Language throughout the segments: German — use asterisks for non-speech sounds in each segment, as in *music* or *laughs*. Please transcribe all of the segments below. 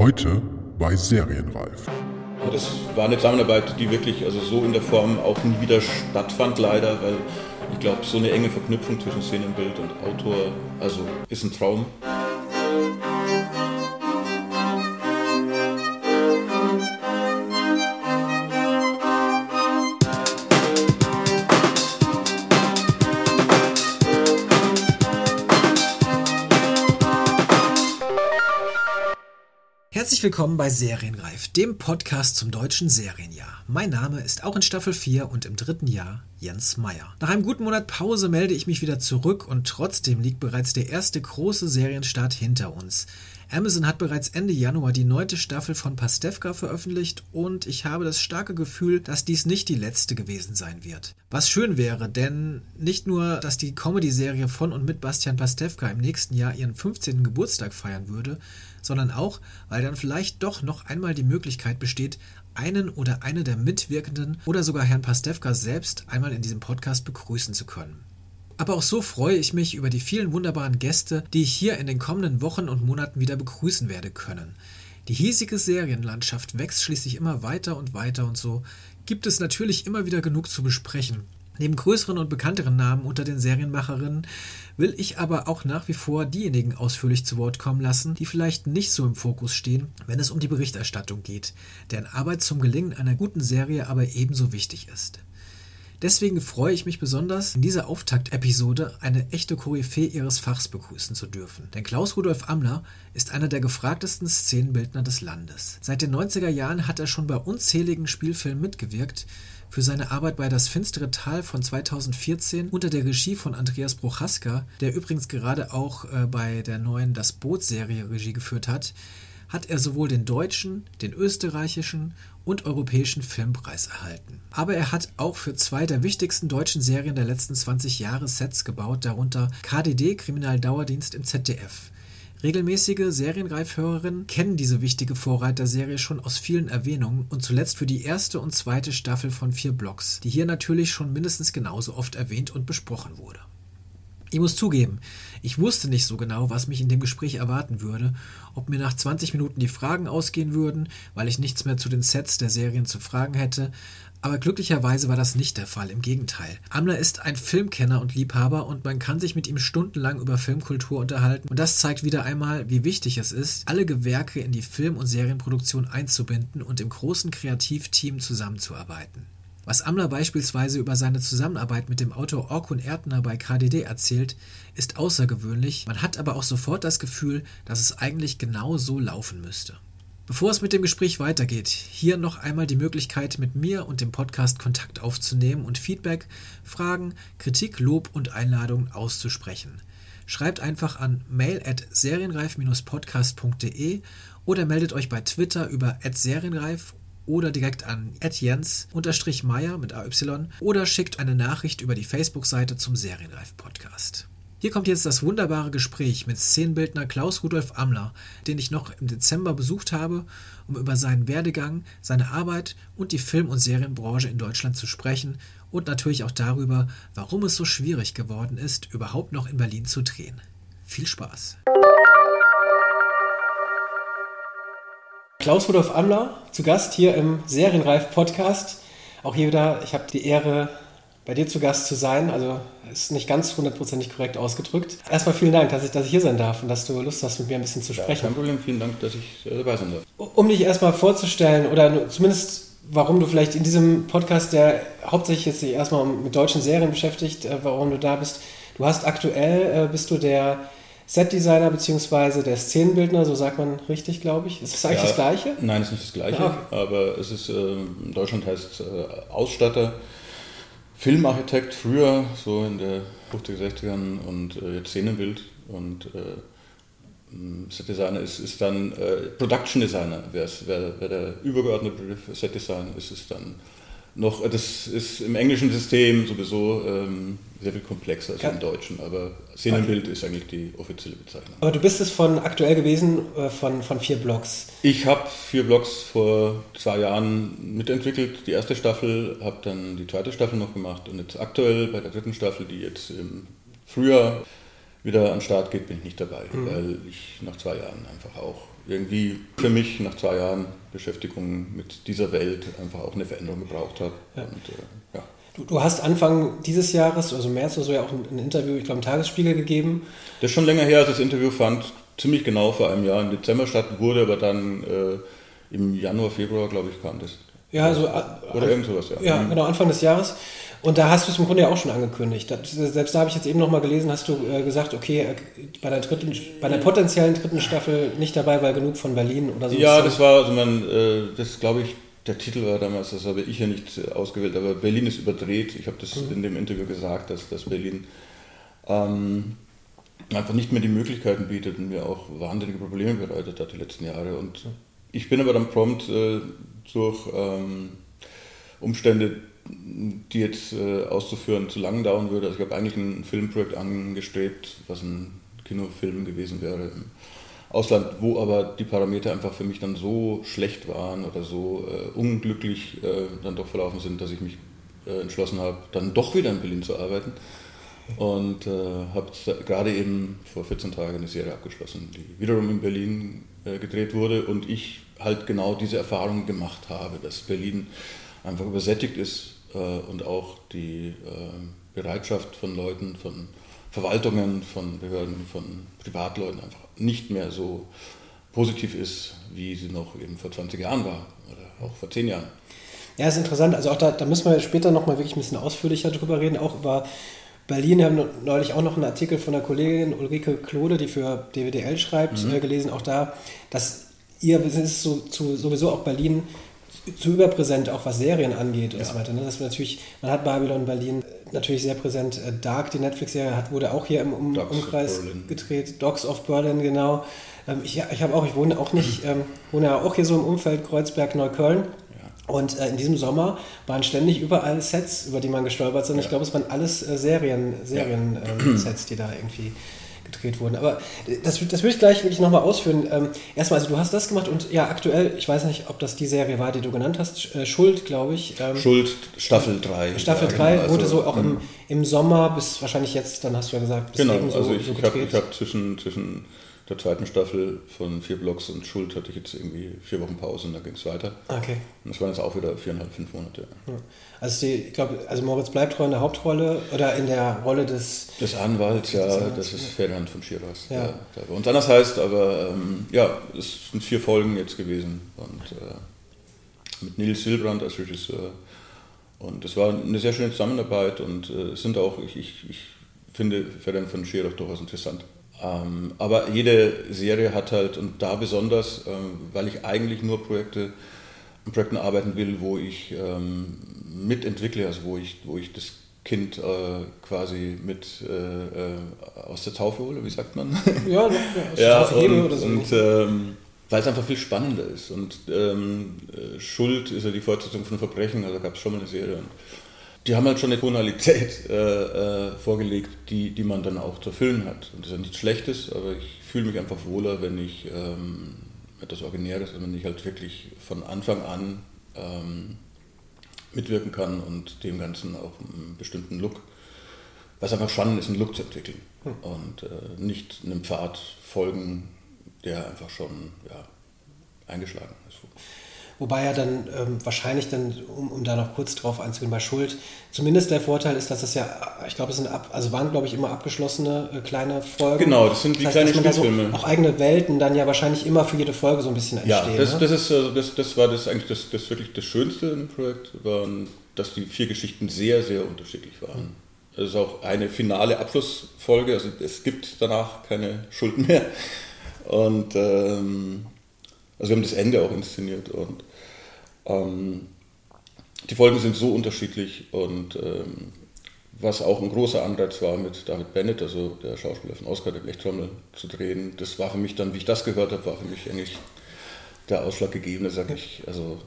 Heute bei Serienreif. Das war eine Zusammenarbeit, die wirklich also so in der Form auch nie wieder stattfand, leider, weil ich glaube, so eine enge Verknüpfung zwischen Szenenbild und Autor, also ist ein Traum. Herzlich willkommen bei Serienreif, dem Podcast zum deutschen Serienjahr. Mein Name ist auch in Staffel 4 und im dritten Jahr Jens Meyer. Nach einem guten Monat Pause melde ich mich wieder zurück und trotzdem liegt bereits der erste große Serienstart hinter uns. Amazon hat bereits Ende Januar die neunte Staffel von Pastewka veröffentlicht und ich habe das starke Gefühl, dass dies nicht die letzte gewesen sein wird. Was schön wäre, denn nicht nur, dass die Comedy-Serie von und mit Bastian Pastewka im nächsten Jahr ihren 15. Geburtstag feiern würde, sondern auch, weil dann vielleicht doch noch einmal die Möglichkeit besteht, einen oder eine der Mitwirkenden oder sogar Herrn Pastewka selbst einmal in diesem Podcast begrüßen zu können. Aber auch so freue ich mich über die vielen wunderbaren Gäste, die ich hier in den kommenden Wochen und Monaten wieder begrüßen werde können. Die hiesige Serienlandschaft wächst schließlich immer weiter und weiter und so gibt es natürlich immer wieder genug zu besprechen. Neben größeren und bekannteren Namen unter den Serienmacherinnen will ich aber auch nach wie vor diejenigen ausführlich zu Wort kommen lassen, die vielleicht nicht so im Fokus stehen, wenn es um die Berichterstattung geht, deren Arbeit zum Gelingen einer guten Serie aber ebenso wichtig ist. Deswegen freue ich mich besonders, in dieser Auftaktepisode eine echte Koryphäe ihres Fachs begrüßen zu dürfen. Denn Klaus Rudolf Amler ist einer der gefragtesten Szenenbildner des Landes. Seit den 90er Jahren hat er schon bei unzähligen Spielfilmen mitgewirkt, für seine Arbeit bei Das finstere Tal von 2014 unter der Regie von Andreas Prochaska, der übrigens gerade auch äh, bei der neuen Das Boot-Serie Regie geführt hat, hat er sowohl den deutschen, den österreichischen und europäischen Filmpreis erhalten. Aber er hat auch für zwei der wichtigsten deutschen Serien der letzten 20 Jahre Sets gebaut, darunter KDD Kriminaldauerdienst im ZDF, Regelmäßige Serienreifhörerinnen kennen diese wichtige Vorreiterserie schon aus vielen Erwähnungen und zuletzt für die erste und zweite Staffel von vier Blocks, die hier natürlich schon mindestens genauso oft erwähnt und besprochen wurde. Ich muss zugeben, ich wusste nicht so genau, was mich in dem Gespräch erwarten würde, ob mir nach 20 Minuten die Fragen ausgehen würden, weil ich nichts mehr zu den Sets der Serien zu fragen hätte, aber glücklicherweise war das nicht der Fall, im Gegenteil. Amler ist ein Filmkenner und Liebhaber und man kann sich mit ihm stundenlang über Filmkultur unterhalten und das zeigt wieder einmal, wie wichtig es ist, alle Gewerke in die Film- und Serienproduktion einzubinden und im großen Kreativteam zusammenzuarbeiten. Was Amler beispielsweise über seine Zusammenarbeit mit dem Autor Orkun Erdner bei KDD erzählt, ist außergewöhnlich, man hat aber auch sofort das Gefühl, dass es eigentlich genau so laufen müsste. Bevor es mit dem Gespräch weitergeht, hier noch einmal die Möglichkeit, mit mir und dem Podcast Kontakt aufzunehmen und Feedback, Fragen, Kritik, Lob und Einladungen auszusprechen. Schreibt einfach an mail at serienreif-podcast.de oder meldet euch bei Twitter über serienreif oder direkt an jens-meyer mit AY oder schickt eine Nachricht über die Facebook-Seite zum Serienreif-Podcast. Hier kommt jetzt das wunderbare Gespräch mit Szenenbildner Klaus Rudolf Amler, den ich noch im Dezember besucht habe, um über seinen Werdegang, seine Arbeit und die Film- und Serienbranche in Deutschland zu sprechen und natürlich auch darüber, warum es so schwierig geworden ist, überhaupt noch in Berlin zu drehen. Viel Spaß! Klaus Rudolf Amler zu Gast hier im Serienreif Podcast. Auch hier wieder, ich habe die Ehre, bei dir zu Gast zu sein. Also ist nicht ganz hundertprozentig korrekt ausgedrückt. Erstmal vielen Dank, dass ich, dass ich hier sein darf und dass du Lust hast, mit mir ein bisschen zu sprechen. Ja, kein Problem, vielen Dank, dass ich äh, dabei sein darf. Um dich erstmal vorzustellen oder zumindest warum du vielleicht in diesem Podcast, der hauptsächlich jetzt sich erstmal mit deutschen Serien beschäftigt, äh, warum du da bist. Du hast aktuell, äh, bist du der Setdesigner bzw. der Szenenbildner, so sagt man richtig, glaube ich. Ist das eigentlich ja, das Gleiche? Nein, es ist nicht das Gleiche, okay. aber es ist, in Deutschland heißt es Ausstatter. Filmarchitekt früher, so in der 50er, 60ern und äh, jetzt Szenenbild und äh, Set Designer ist, ist dann äh, Production Designer, wäre wär, der übergeordnete Begriff Set Designer ist es dann noch, das ist im englischen System sowieso ähm, sehr viel komplexer als ja. im deutschen, aber Szenenbild okay. ist eigentlich die offizielle Bezeichnung. Aber du bist es von aktuell gewesen, äh, von, von vier Blogs. Ich habe vier Blogs vor zwei Jahren mitentwickelt, die erste Staffel, habe dann die zweite Staffel noch gemacht und jetzt aktuell bei der dritten Staffel, die jetzt im Frühjahr wieder an den Start geht, bin ich nicht dabei, mhm. weil ich nach zwei Jahren einfach auch irgendwie für mich nach zwei Jahren Beschäftigung mit dieser Welt einfach auch eine Veränderung gebraucht habe. Ja. Und, äh, ja. Du, du, hast Anfang dieses Jahres, also März oder so, ja auch ein, ein Interview, ich glaube, im Tagesspiegel gegeben. Das ist schon länger her, als das Interview fand, ziemlich genau vor einem Jahr im Dezember statt, wurde aber dann äh, im Januar, Februar, glaube ich, kam das. Ja, also. Oder irgend sowas, ja. Ja, mhm. genau, Anfang des Jahres. Und da hast du es im Grunde ja auch schon angekündigt. Das, selbst da habe ich jetzt eben nochmal gelesen, hast du äh, gesagt, okay, äh, bei der, dritten, bei der potenziellen dritten Staffel nicht dabei, weil genug von Berlin oder so. Ja, das war, also man, äh, das glaube ich, der Titel war damals, das habe ich ja nicht äh, ausgewählt, aber Berlin ist überdreht. Ich habe das mhm. in dem Interview gesagt, dass, dass Berlin ähm, einfach nicht mehr die Möglichkeiten bietet und mir auch wahnsinnige Probleme bereitet hat die letzten Jahre. Und ich bin aber dann prompt äh, durch ähm, Umstände, die jetzt äh, auszuführen zu lang dauern würde. Also ich habe eigentlich ein Filmprojekt angestrebt, was ein Kinofilm gewesen wäre im Ausland, wo aber die Parameter einfach für mich dann so schlecht waren oder so äh, unglücklich äh, dann doch verlaufen sind, dass ich mich äh, entschlossen habe, dann doch wieder in Berlin zu arbeiten. Und äh, habe gerade eben vor 14 Tagen eine Serie abgeschlossen, die wiederum in Berlin äh, gedreht wurde und ich halt genau diese Erfahrung gemacht habe, dass Berlin einfach übersättigt ist äh, und auch die äh, Bereitschaft von Leuten, von Verwaltungen, von Behörden, von Privatleuten einfach nicht mehr so positiv ist, wie sie noch eben vor 20 Jahren war oder auch vor 10 Jahren. Ja, ist interessant. Also auch da, da müssen wir später nochmal wirklich ein bisschen ausführlicher drüber reden, auch über Berlin. Wir haben neulich auch noch einen Artikel von der Kollegin Ulrike Klode, die für DWDL schreibt, mhm. äh, gelesen, auch da, dass ihr ist so, zu, sowieso auch Berlin zu überpräsent, auch was Serien angeht und ja. so weiter. Ne? Das natürlich, man hat Babylon Berlin natürlich sehr präsent. Äh, Dark, die Netflix-Serie, wurde auch hier im um Umkreis gedreht. Dogs of Berlin, genau. Ähm, ich ich habe auch, ich wohne auch nicht, *clears throat* ähm, wohne ja auch hier so im Umfeld Kreuzberg, Neukölln. Und äh, in diesem Sommer waren ständig überall Sets, über die man gestolpert sind. Ja. Ich glaube, es waren alles äh, Serien, Serien ähm, Sets, die da irgendwie gedreht wurden. Aber das, das würde ich gleich wirklich nochmal ausführen. Ähm, erstmal, also du hast das gemacht und ja, aktuell, ich weiß nicht, ob das die Serie war, die du genannt hast, äh, Schuld, glaube ich. Ähm, Schuld, Staffel 3. Staffel 3 ja, genau, wurde also, so auch im, mhm. im Sommer bis wahrscheinlich jetzt, dann hast du ja gesagt, bis genau, eben so, also ich, so gedreht. Ich habe hab zwischen, zwischen der zweiten Staffel von vier Blocks und Schuld hatte ich jetzt irgendwie vier Wochen Pause und dann ging es weiter. Okay. Und das waren jetzt auch wieder viereinhalb, fünf Monate. Ja. Also die, ich glaube, also Moritz bleibt treu in der Hauptrolle oder in der Rolle des... Des Anwalts, ja, das ist Ferdinand von Schiras. Ja. Der, der bei uns anders heißt, aber ähm, ja, es sind vier Folgen jetzt gewesen und äh, mit Nils Silbrand als Regisseur. Und es war eine sehr schöne Zusammenarbeit und äh, es sind auch, ich, ich, ich finde Ferdinand von Schirach durchaus interessant. Ähm, aber jede Serie hat halt, und da besonders, ähm, weil ich eigentlich nur Projekte, Projekten arbeiten will, wo ich ähm, mitentwickle, also wo ich, wo ich das Kind äh, quasi mit äh, äh aus der Taufe hole, wie sagt man? Ja, aus der *laughs* ja, Taufe und, oder so. Und, ähm, weil es einfach viel spannender ist. Und ähm, äh, Schuld ist ja die Fortsetzung von Verbrechen, also gab es schon mal eine Serie. Und die haben halt schon eine Tonalität äh, äh, vorgelegt, die, die man dann auch zu erfüllen hat. Und das ist ja nichts Schlechtes, aber ich fühle mich einfach wohler, wenn ich ähm, etwas Originäres, wenn ich halt wirklich von Anfang an ähm, mitwirken kann und dem Ganzen auch einen bestimmten Look, was einfach spannend ist, einen Look zu entwickeln hm. und äh, nicht einem Pfad folgen, der einfach schon ja, eingeschlagen ist. Wobei ja dann ähm, wahrscheinlich dann, um, um da noch kurz drauf einzugehen, bei Schuld, zumindest der Vorteil ist, dass das ja, ich glaube, es sind ab, also waren, glaube ich, immer abgeschlossene äh, kleine Folgen. Genau, das sind die das heißt, kleinen Spielfilme. So auch eigene Welten dann ja wahrscheinlich immer für jede Folge so ein bisschen entstehen. Ja, das, ne? das, ist, also das, das war das eigentlich das, das wirklich das Schönste im Projekt, waren, dass die vier Geschichten sehr, sehr unterschiedlich waren. Es ist auch eine finale Abschlussfolge, also es gibt danach keine Schuld mehr. Und ähm, also wir haben das Ende auch inszeniert und ähm, die Folgen sind so unterschiedlich und ähm, was auch ein großer Anreiz war, mit David Bennett, also der Schauspieler von Oscar, der Blechtrommel, zu drehen, das war für mich dann, wie ich das gehört habe, war für mich eigentlich der ausschlaggebende, sage ich. Also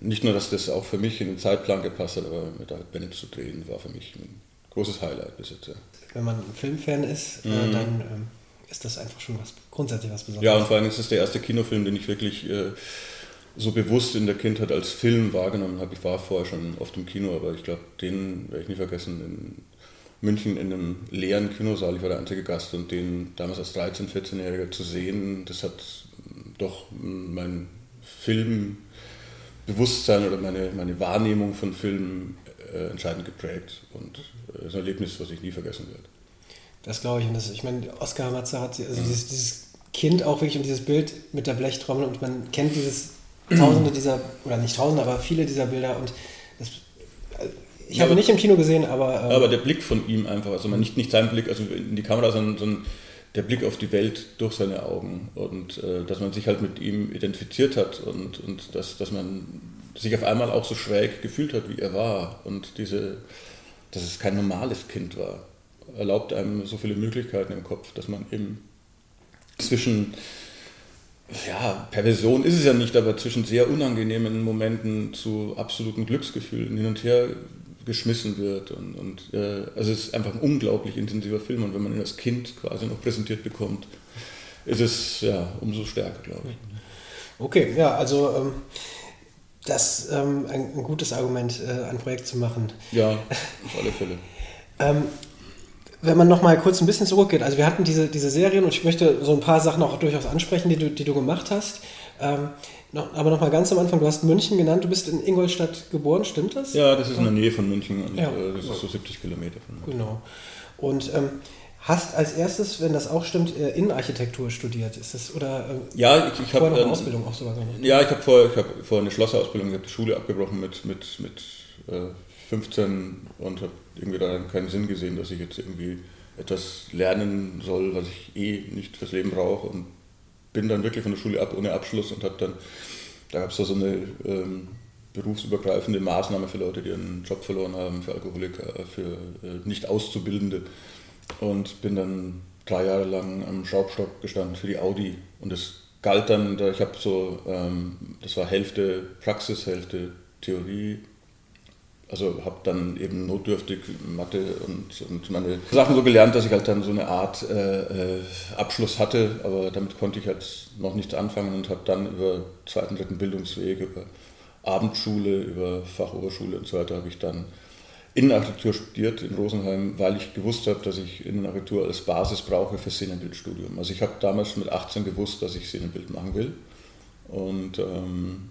nicht nur, dass das auch für mich in den Zeitplan gepasst hat, aber mit David Bennett zu drehen, war für mich ein großes Highlight bis jetzt. Ja. Wenn man ein Filmfan ist, äh, mhm. dann ähm, ist das einfach schon was grundsätzlich was Besonderes. Ja, und vor allem ist es der erste Kinofilm, den ich wirklich äh, so bewusst in der Kindheit als Film wahrgenommen habe. Ich war vorher schon oft im Kino, aber ich glaube, den werde ich nie vergessen. In München in einem leeren Kinosaal, ich war der einzige Gast und den damals als 13-, 14-Jähriger zu sehen, das hat doch mein Filmbewusstsein oder meine, meine Wahrnehmung von Filmen äh, entscheidend geprägt und äh, das ist ein Erlebnis, was ich nie vergessen werde. Das glaube ich. Und das, ich meine, Oskar Matze hat also mhm. dieses, dieses, Kind auch wirklich und dieses Bild mit der Blechtrommel und man kennt dieses Tausende dieser, oder nicht Tausende, aber viele dieser Bilder und das, äh, ich habe ja, nicht im Kino gesehen, aber. Ähm, aber der Blick von ihm einfach, also nicht, nicht sein Blick, also in die Kamera, sondern, sondern der Blick auf die Welt durch seine Augen und äh, dass man sich halt mit ihm identifiziert hat und, und dass, dass man sich auf einmal auch so schräg gefühlt hat, wie er war und diese, dass es kein normales Kind war, erlaubt einem so viele Möglichkeiten im Kopf, dass man eben zwischen, ja, Perversion ist es ja nicht, aber zwischen sehr unangenehmen Momenten zu absoluten Glücksgefühlen hin und her geschmissen wird. Und, und äh, also es ist einfach ein unglaublich intensiver Film und wenn man ihn als Kind quasi noch präsentiert bekommt, ist es ja umso stärker, glaube ich. Okay, ja, also ähm, das ähm, ein, ein, gutes Argument, äh, ein Projekt zu machen. Ja, auf alle Fälle. ähm, wenn man noch mal kurz ein bisschen zurückgeht, also wir hatten diese, diese Serien und ich möchte so ein paar Sachen auch durchaus ansprechen, die du, die du gemacht hast. Ähm, noch, aber noch mal ganz am Anfang, du hast München genannt, du bist in Ingolstadt geboren, stimmt das? Ja, das ist in der Nähe von München und ja. äh, das ist so 70 Kilometer von München. Genau. Und ähm, hast als erstes, wenn das auch stimmt, äh, Innenarchitektur studiert, ist das oder äh, ja, ich, ich habe eine ähm, Ausbildung auch sogar. Ja, ich habe vorher, ich habe vorher eine Schlosserausbildung, ich habe die Schule abgebrochen mit mit mit äh, 15 und habe irgendwie da keinen Sinn gesehen, dass ich jetzt irgendwie etwas lernen soll, was ich eh nicht fürs Leben brauche und bin dann wirklich von der Schule ab ohne Abschluss und habe dann, da gab es so eine ähm, berufsübergreifende Maßnahme für Leute, die einen Job verloren haben, für Alkoholiker, für äh, nicht Auszubildende und bin dann drei Jahre lang am Schraubstock gestanden für die Audi und es galt dann, ich habe so, ähm, das war Hälfte Praxis, Hälfte Theorie, also habe dann eben notdürftig Mathe und, und, meine Sachen so gelernt, dass ich halt dann so eine Art äh, äh, Abschluss hatte, aber damit konnte ich halt noch nichts anfangen und habe dann über zweiten, dritten Bildungsweg, über Abendschule, über Fachoberschule und so weiter, habe ich dann Innenarchitektur studiert in Rosenheim, weil ich gewusst habe, dass ich Innenarchitektur als Basis brauche für Szenenbildstudium. Also ich habe damals mit 18 gewusst, dass ich Szenenbild machen will und ähm,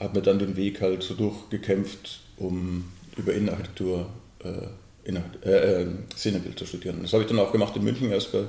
habe mir dann den Weg halt so durchgekämpft, um über Innenarchitektur äh, Inhalt, äh, äh, Szenebild zu studieren. Das habe ich dann auch gemacht in München erst bei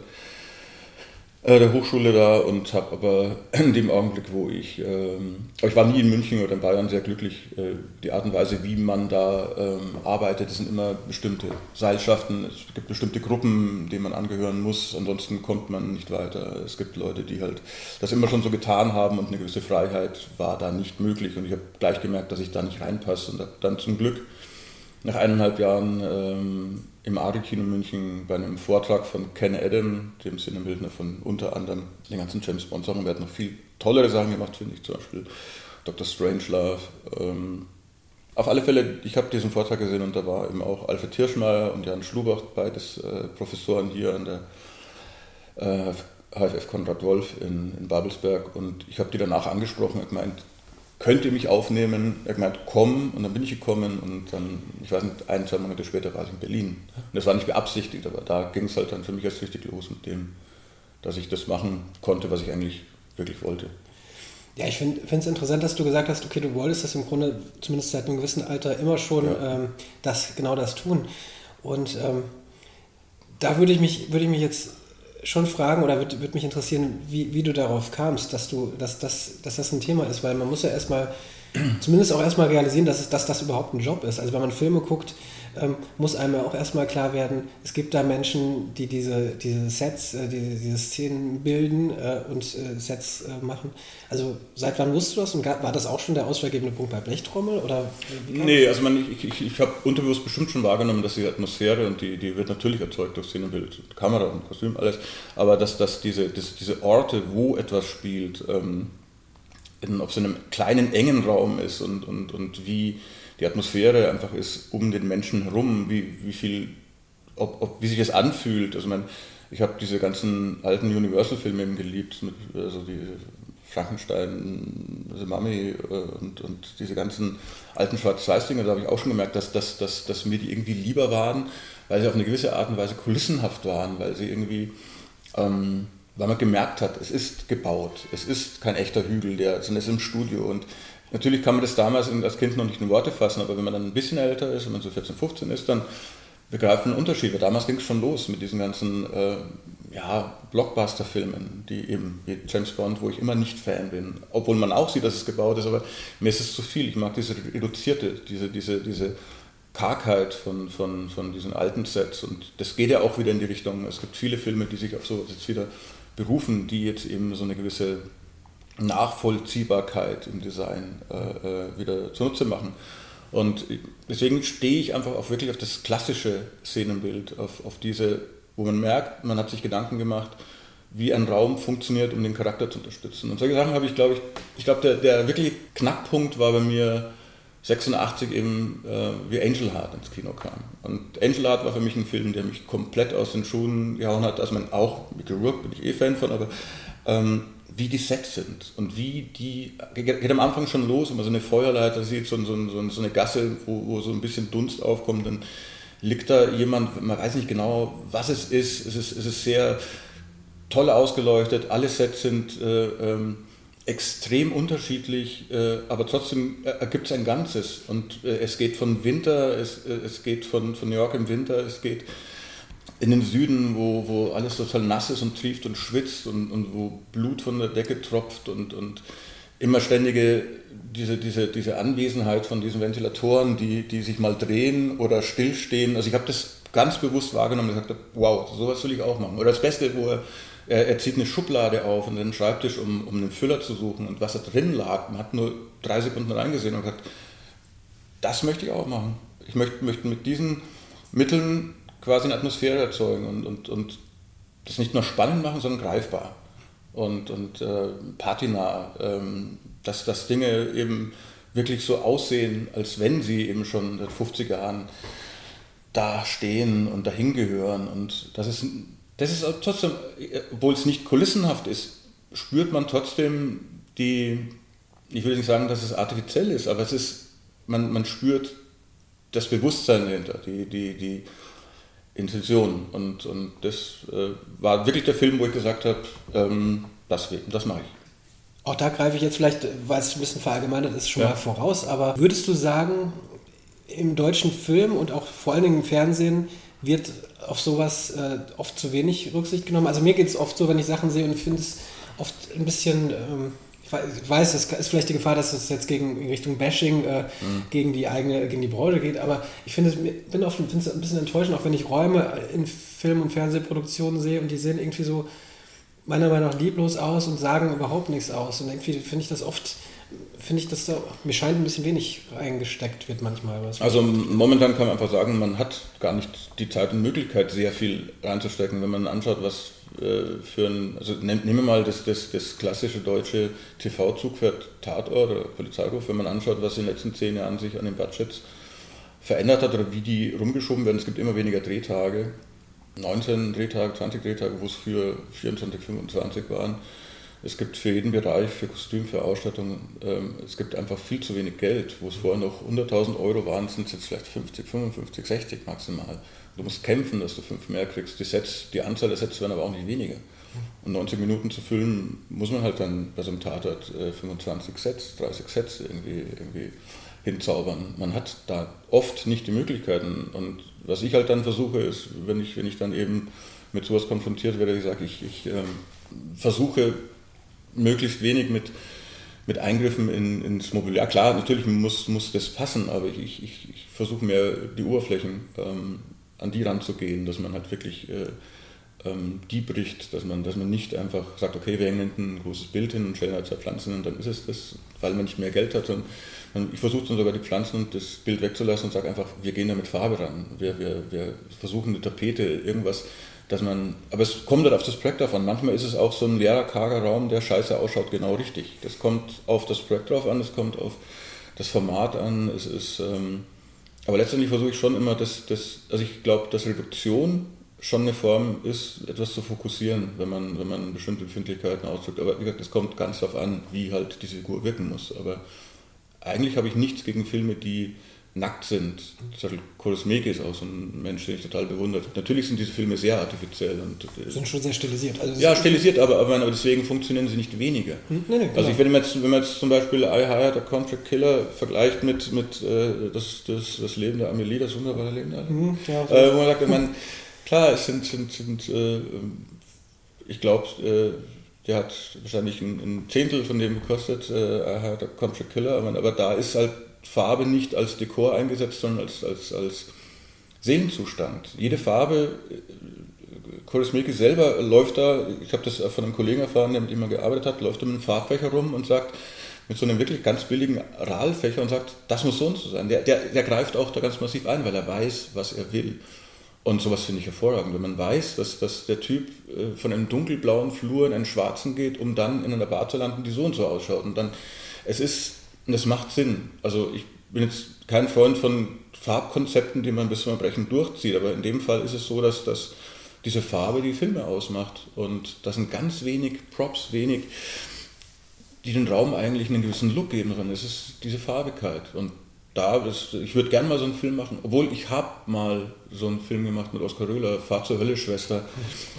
äh, der Hochschule da und habe aber *clears throat* in dem Augenblick, wo ich, ähm, ich war nie in München oder in Bayern sehr glücklich, äh, die Art und Weise, wie man da ähm, arbeitet, das sind immer bestimmte Seilschaften, es gibt bestimmte Gruppen, denen man angehören muss, ansonsten kommt man nicht weiter. Es gibt Leute, die halt das immer schon so getan haben und eine gewisse Freiheit war da nicht möglich. Und ich habe gleich gemerkt, dass ich da nicht reinpasse und habe dann zum Glück nach eineinhalb Jahren ähm, im Adi-Kino München bei einem Vortrag von Ken Adam, dem Cinemabildner von unter anderem den ganzen James Bond-Sachen. Er hat noch viel tollere Sachen gemacht, finde ich, zum Beispiel Dr. Strangelove. Ähm, auf alle Fälle, ich habe diesen Vortrag gesehen und da war eben auch Alfred Tirschmeier und Jan Schlubach, beides äh, Professoren hier an der äh, HFF Konrad Wolf in, in Babelsberg und ich habe die danach angesprochen und gemeint, könnt ihr mich aufnehmen? Er hat gemeint, komm. Und dann bin ich gekommen und dann, ich weiß nicht, ein, zwei Monate später war ich in Berlin. Und das war nicht beabsichtigt, aber da ging es halt dann für mich erst richtig los mit dem, dass ich das machen konnte, was ich eigentlich wirklich wollte. Ja, ich finde es interessant, dass du gesagt hast, okay, du wolltest das im Grunde zumindest seit einem gewissen Alter immer schon ja. ähm, das, genau das tun. Und ähm, da würde ich, mich, würde ich mich jetzt schon fragen oder würde würd mich interessieren, wie, wie du darauf kamst, dass, du, dass, dass, dass das ein Thema ist, weil man muss ja erstmal, zumindest auch erstmal realisieren, dass, es, dass das überhaupt ein Job ist. Also wenn man Filme guckt, ähm, muss einem ja auch erstmal klar werden, es gibt da Menschen, die diese, diese Sets, äh, die, diese Szenen bilden äh, und äh, Sets äh, machen. Also seit wann wusstest du das und war das auch schon der ausschlaggebende Punkt bei Blechtrommel? Oder nee, also man, ich, ich, ich habe unterbewusst bestimmt schon wahrgenommen, dass die Atmosphäre und die, die wird natürlich erzeugt durch Szenenbild, Kamera und Kostüm, alles, aber dass, dass diese, dass diese Orte, wo etwas spielt, ähm, in, ob es in einem kleinen, engen Raum ist und, und, und wie die Atmosphäre einfach ist um den Menschen herum, wie, wie viel, ob, ob, wie sich das anfühlt. Also man, ich habe diese ganzen alten Universal-Filme eben geliebt, mit, also die Frankenstein, The Mummy äh, und, und diese ganzen alten Schwarz-Weiß-Dinge, da habe ich auch schon gemerkt, dass, dass, dass, dass mir die irgendwie lieber waren, weil sie auf eine gewisse Art und Weise kulissenhaft waren, weil sie irgendwie, ähm, weil man gemerkt hat, es ist gebaut, es ist kein echter Hügel, der, sondern es ist im Studio und natürlich kann man das damals als Kind noch nicht in Worte fassen, aber wenn man dann ein bisschen älter ist, wenn man so 14, 15 ist, dann begreift man einen Unterschied, weil damals ging es schon los mit diesen ganzen äh, ja, Blockbuster-Filmen, die eben wie James Bond, wo ich immer nicht Fan bin, obwohl man auch sieht, dass es gebaut ist, aber mir ist es zu viel. Ich mag diese reduzierte, diese, diese, diese Kargheit von, von, von diesen alten Sets. Und das geht ja auch wieder in die Richtung, es gibt viele Filme, die sich auf sowas jetzt wieder berufen, die jetzt eben so eine gewisse Nachvollziehbarkeit im Design äh, äh wieder zunutze machen. Und deswegen stehe ich einfach auch wirklich auf das klassische Szenenbild, auf, auf diese, wo man merkt, man hat sich Gedanken gemacht, wie ein Raum funktioniert, um den Charakter zu unterstützen. Und solche Sachen habe ich, glaube ich, ich glaube, der, der wirkliche Knackpunkt war bei mir 86 eben, äh, wie Angel Heart ins Kino kam. Und Angel Heart war für mich ein Film, der mich komplett aus den Schuhen gehauen hat. Also man auch, Mickey Rourke bin ich eh Fan von, aber ähm, wie die Sets sind und wie die, geht am Anfang schon los, wenn man so eine Feuerleiter sieht, so, so, so, so eine Gasse, wo, wo, so ein bisschen Dunst aufkommt, dann liegt da jemand, man weiß nicht genau, was es ist, es ist, es ist sehr toll ausgeleuchtet, alle Sets sind äh, ähm, extrem unterschiedlich, äh, aber trotzdem ergibt es ein Ganzes. Und äh, es geht von Winter, es, äh, es geht von, von New York im Winter, es geht in den Süden, wo, wo alles total nass ist und trieft und schwitzt und, und wo Blut von der Decke tropft und, und immer ständige diese, diese, diese Anwesenheit von diesen Ventilatoren, die, die sich mal drehen oder stillstehen. Also ich habe das ganz bewusst wahrgenommen und gesagt, wow, sowas will ich auch machen. Oder das Beste, wo er, er, er zieht eine Schublade auf und einen Schreibtisch, um, um einen Füller zu suchen und was da drin lag, man hat nur drei Sekunden reingesehen und gesagt, das möchte ich auch machen. Ich möchte, möchte mit diesen Mitteln quasi eine Atmosphäre erzeugen und, und, und das nicht nur spannend machen, sondern greifbar und, und äh, patinah, ähm, dass, dass Dinge eben wirklich so aussehen, als wenn sie eben schon seit 50 Jahren da stehen und dahin gehören. Und das ist, das ist trotzdem, obwohl es nicht kulissenhaft ist, spürt man trotzdem die, ich will nicht sagen, dass es artifiziell ist, aber es ist, man, man spürt das Bewusstsein dahinter, die, die, die, Intention. Und, und das äh, war wirklich der Film, wo ich gesagt habe, ähm, das, das mache ich. Auch da greife ich jetzt vielleicht, weil es ein bisschen verallgemeinert ist, schon ja. mal voraus. Aber würdest du sagen, im deutschen Film und auch vor allen Dingen im Fernsehen wird auf sowas äh, oft zu wenig Rücksicht genommen? Also mir geht es oft so, wenn ich Sachen sehe und finde es oft ein bisschen... Ähm, ich weiß, es ist vielleicht die Gefahr, dass es jetzt gegen in Richtung Bashing äh, mhm. gegen die eigene, gegen die Branche geht, aber ich finde es, bin oft finde es ein bisschen enttäuschend, auch wenn ich Räume in Film- und Fernsehproduktionen sehe und die sehen irgendwie so meiner Meinung nach lieblos aus und sagen überhaupt nichts aus. Und irgendwie finde ich das oft, finde ich, dass da, mir scheint ein bisschen wenig reingesteckt wird manchmal. Also momentan kann man einfach sagen, man hat gar nicht die Zeit und Möglichkeit, sehr viel reinzustecken. Wenn man anschaut, was äh, für ein, also nehmen wir mal das, das, das klassische deutsche TV-Zugpferd Tatort oder Polizeiruf, wenn man anschaut, was in den letzten zehn Jahren sich an den Budgets verändert hat oder wie die rumgeschoben werden. Es gibt immer weniger Drehtage. 19 Drehtage, 20 Drehtage, wo es für 24, 25 waren. Es gibt für jeden Bereich, für Kostüm, für Ausstattung, ähm, es gibt einfach viel zu wenig Geld. Wo es vorher noch 100.000 Euro waren, sind es jetzt vielleicht 50, 55, 60 maximal. Du musst kämpfen, dass du fünf mehr kriegst. Die, Sets, die Anzahl der Sets werden aber auch nicht weniger. Und 90 Minuten zu füllen, muss man halt dann bei so einem Tatort äh, 25 Sets, 30 Sets irgendwie, irgendwie hinzaubern. Man hat da oft nicht die Möglichkeiten. Und was ich halt dann versuche, ist, wenn ich, wenn ich dann eben mit sowas konfrontiert werde, ich sage, ich, ich ähm, versuche möglichst wenig mit, mit Eingriffen in, ins Mobiliar. Klar, natürlich muss, muss das passen, aber ich, ich, ich versuche mehr die Oberflächen ähm, an die ranzugehen, dass man halt wirklich äh, ähm, die bricht, dass man, dass man nicht einfach sagt, okay, wir hängen ein großes Bild hin und stellen halt zwei Pflanzen und dann ist es das, weil man nicht mehr Geld hat. Und ich versuche dann sogar die Pflanzen und das Bild wegzulassen und sage einfach, wir gehen da mit Farbe ran. Wir, wir, wir versuchen eine Tapete, irgendwas, dass man, aber es kommt halt auf das Projekt drauf an. Manchmal ist es auch so ein leerer, karger Raum, der scheiße ausschaut, genau richtig. Das kommt auf das Projekt drauf an, es kommt auf das Format an, es ist, ähm, aber letztendlich versuche ich schon immer, dass, dass also ich glaube, dass Reduktion schon eine Form ist, etwas zu fokussieren, wenn man, wenn man bestimmte Empfindlichkeiten ausdrückt. Aber wie gesagt, es kommt ganz darauf an, wie halt diese Figur wirken muss. Aber eigentlich habe ich nichts gegen Filme, die nackt sind. Korismeke ist auch so ein Mensch, den ich total bewundert. Natürlich sind diese Filme sehr artifiziell. und äh, Sind schon sehr stilisiert. Also ja, stilisiert, aber, aber, aber, deswegen funktionieren sie nicht weniger. Hm? Nee, nee, also ich, wenn, man jetzt, wenn man jetzt zum Beispiel I Hired a Contract Killer vergleicht mit, mit äh, das, das, das Leben der Amelie, das wunderbare Leben der Amelie, hm, ja, äh, wo man sagt, man, klar, es sind, sind, sind äh, ich glaube, äh, der hat wahrscheinlich ein, ein, Zehntel von dem gekostet, äh, I Hired a Contract Killer, aber, aber da ist halt Farbe nicht als Dekor eingesetzt, sondern als, als, als Seelenzustand. Jede Farbe, Coris Milke selber läuft da, ich habe das von einem Kollegen erfahren, der mit ihm mal gearbeitet hat, läuft mit einem Farbfächer rum und sagt, mit so einem wirklich ganz billigen Rahlfächer und sagt, das muss so und so sein. Der, der, der greift auch da ganz massiv ein, weil er weiß, was er will. Und sowas finde ich hervorragend, wenn man weiß, dass, dass der Typ äh, von einem dunkelblauen Flur in einen schwarzen geht, um dann in einer Bar zu landen, die so und so ausschaut. Und dann, es ist und das macht Sinn. Also ich bin jetzt kein Freund von Farbkonzepten, die man bis zum Erbrechen durchzieht, aber in dem Fall ist es so, dass, dass diese Farbe die Filme ausmacht. Und das sind ganz wenig Props, wenig, die den Raum eigentlich einen gewissen Look geben, sondern es ist diese Farbigkeit. Und da, das, ich würde gerne mal so einen Film machen, obwohl ich habe mal so einen Film gemacht mit Oskar Röhler, Fahr zur Hölle, Schwester.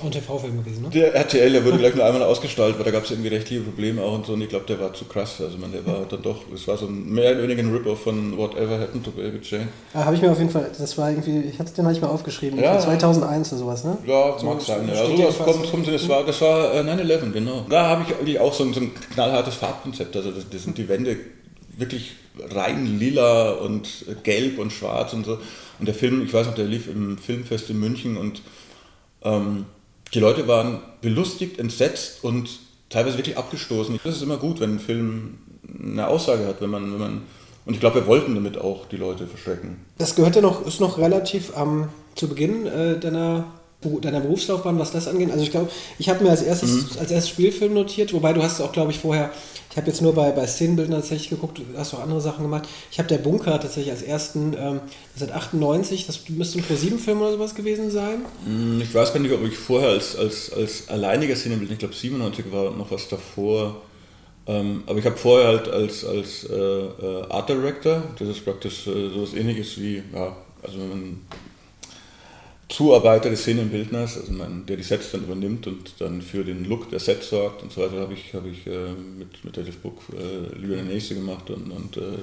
Und TV-Film gewesen, ne? Der RTL, der wurde gleich nur einmal ausgestaltet, weil da gab es irgendwie rechtliche Probleme auch und so und ich glaube, der war zu krass. Also man, der war dann doch, es war so ein mehr oder weniger ein Rip-Off von Whatever Happened to Baby Jane. Ah, habe ich mir auf jeden Fall, das war irgendwie, ich hatte den manchmal aufgeschrieben, ja, 2001 oder sowas, ne? Ja, so, mag sein, ja. Also das kommt, kommt das war, das war äh, 9-11, genau. Da habe ich eigentlich auch so ein, so ein knallhartes Farbkonzept, also das, das sind die Wände wirklich rein lila und gelb und schwarz und so. Und der Film, ich weiß noch, der lief im Filmfest in München und ähm, die Leute waren belustigt, entsetzt und teilweise wirklich abgestoßen. Das ist immer gut, wenn ein Film eine Aussage hat, wenn man, wenn man und ich glaube, wir wollten damit auch die Leute verschrecken. Das gehört ja noch, ist noch relativ ähm, zu Beginn äh, deiner deiner Berufslaufbahn, was das angeht. Also ich glaube, ich habe mir als erstes, mhm. als erstes Spielfilm notiert, wobei du hast auch, glaube ich, vorher, ich habe jetzt nur bei, bei Szenenbildern tatsächlich geguckt, du hast auch andere Sachen gemacht. Ich habe der Bunker tatsächlich als ersten, ähm, seit 98, das müsste ein Pro-7-Film oder sowas gewesen sein. Mm, ich weiß gar nicht, ob ich vorher als, als, als alleiniger Szenenbild, ich glaube 97 war noch was davor, ähm, aber ich habe vorher halt als, als äh, äh, Art Director, das ist praktisch äh, sowas ähnliches wie, ja, also wenn man Zuarbeiter des Szenenbildners, also man, der die Sets dann übernimmt und dann für den Look der Sets sorgt und so weiter, habe ich, hab ich äh, mit, mit Dave Book äh, Lyra Nächste gemacht und, und äh,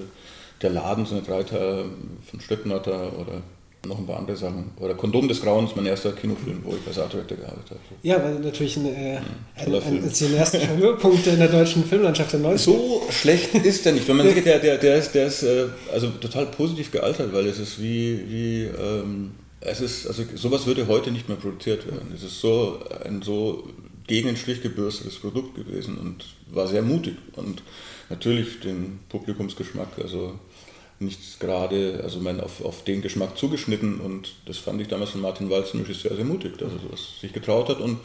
der Laden, so eine Dreiteil von Stöttnatter oder noch ein paar andere Sachen. Oder Kondom des Grauens, mein erster Kinofilm, wo ich als Art Director gearbeitet habe. Ja, weil natürlich ein, äh, ein, ein, ein cineastischer Höhepunkt in der deutschen Filmlandschaft der 90 So schlecht ist der nicht. Wenn man sieht, der, der, der ist, der ist äh, also total positiv gealtert, weil es ist wie, wie ähm, es ist, also sowas würde heute nicht mehr produziert werden. Es ist so ein so gegen den Strich gebürstetes Produkt gewesen und war sehr mutig und natürlich den Publikumsgeschmack, also nichts gerade, also mein, auf, auf den Geschmack zugeschnitten und das fand ich damals von Martin Walz, Regisseur, sehr mutig, dass er sowas sich getraut hat und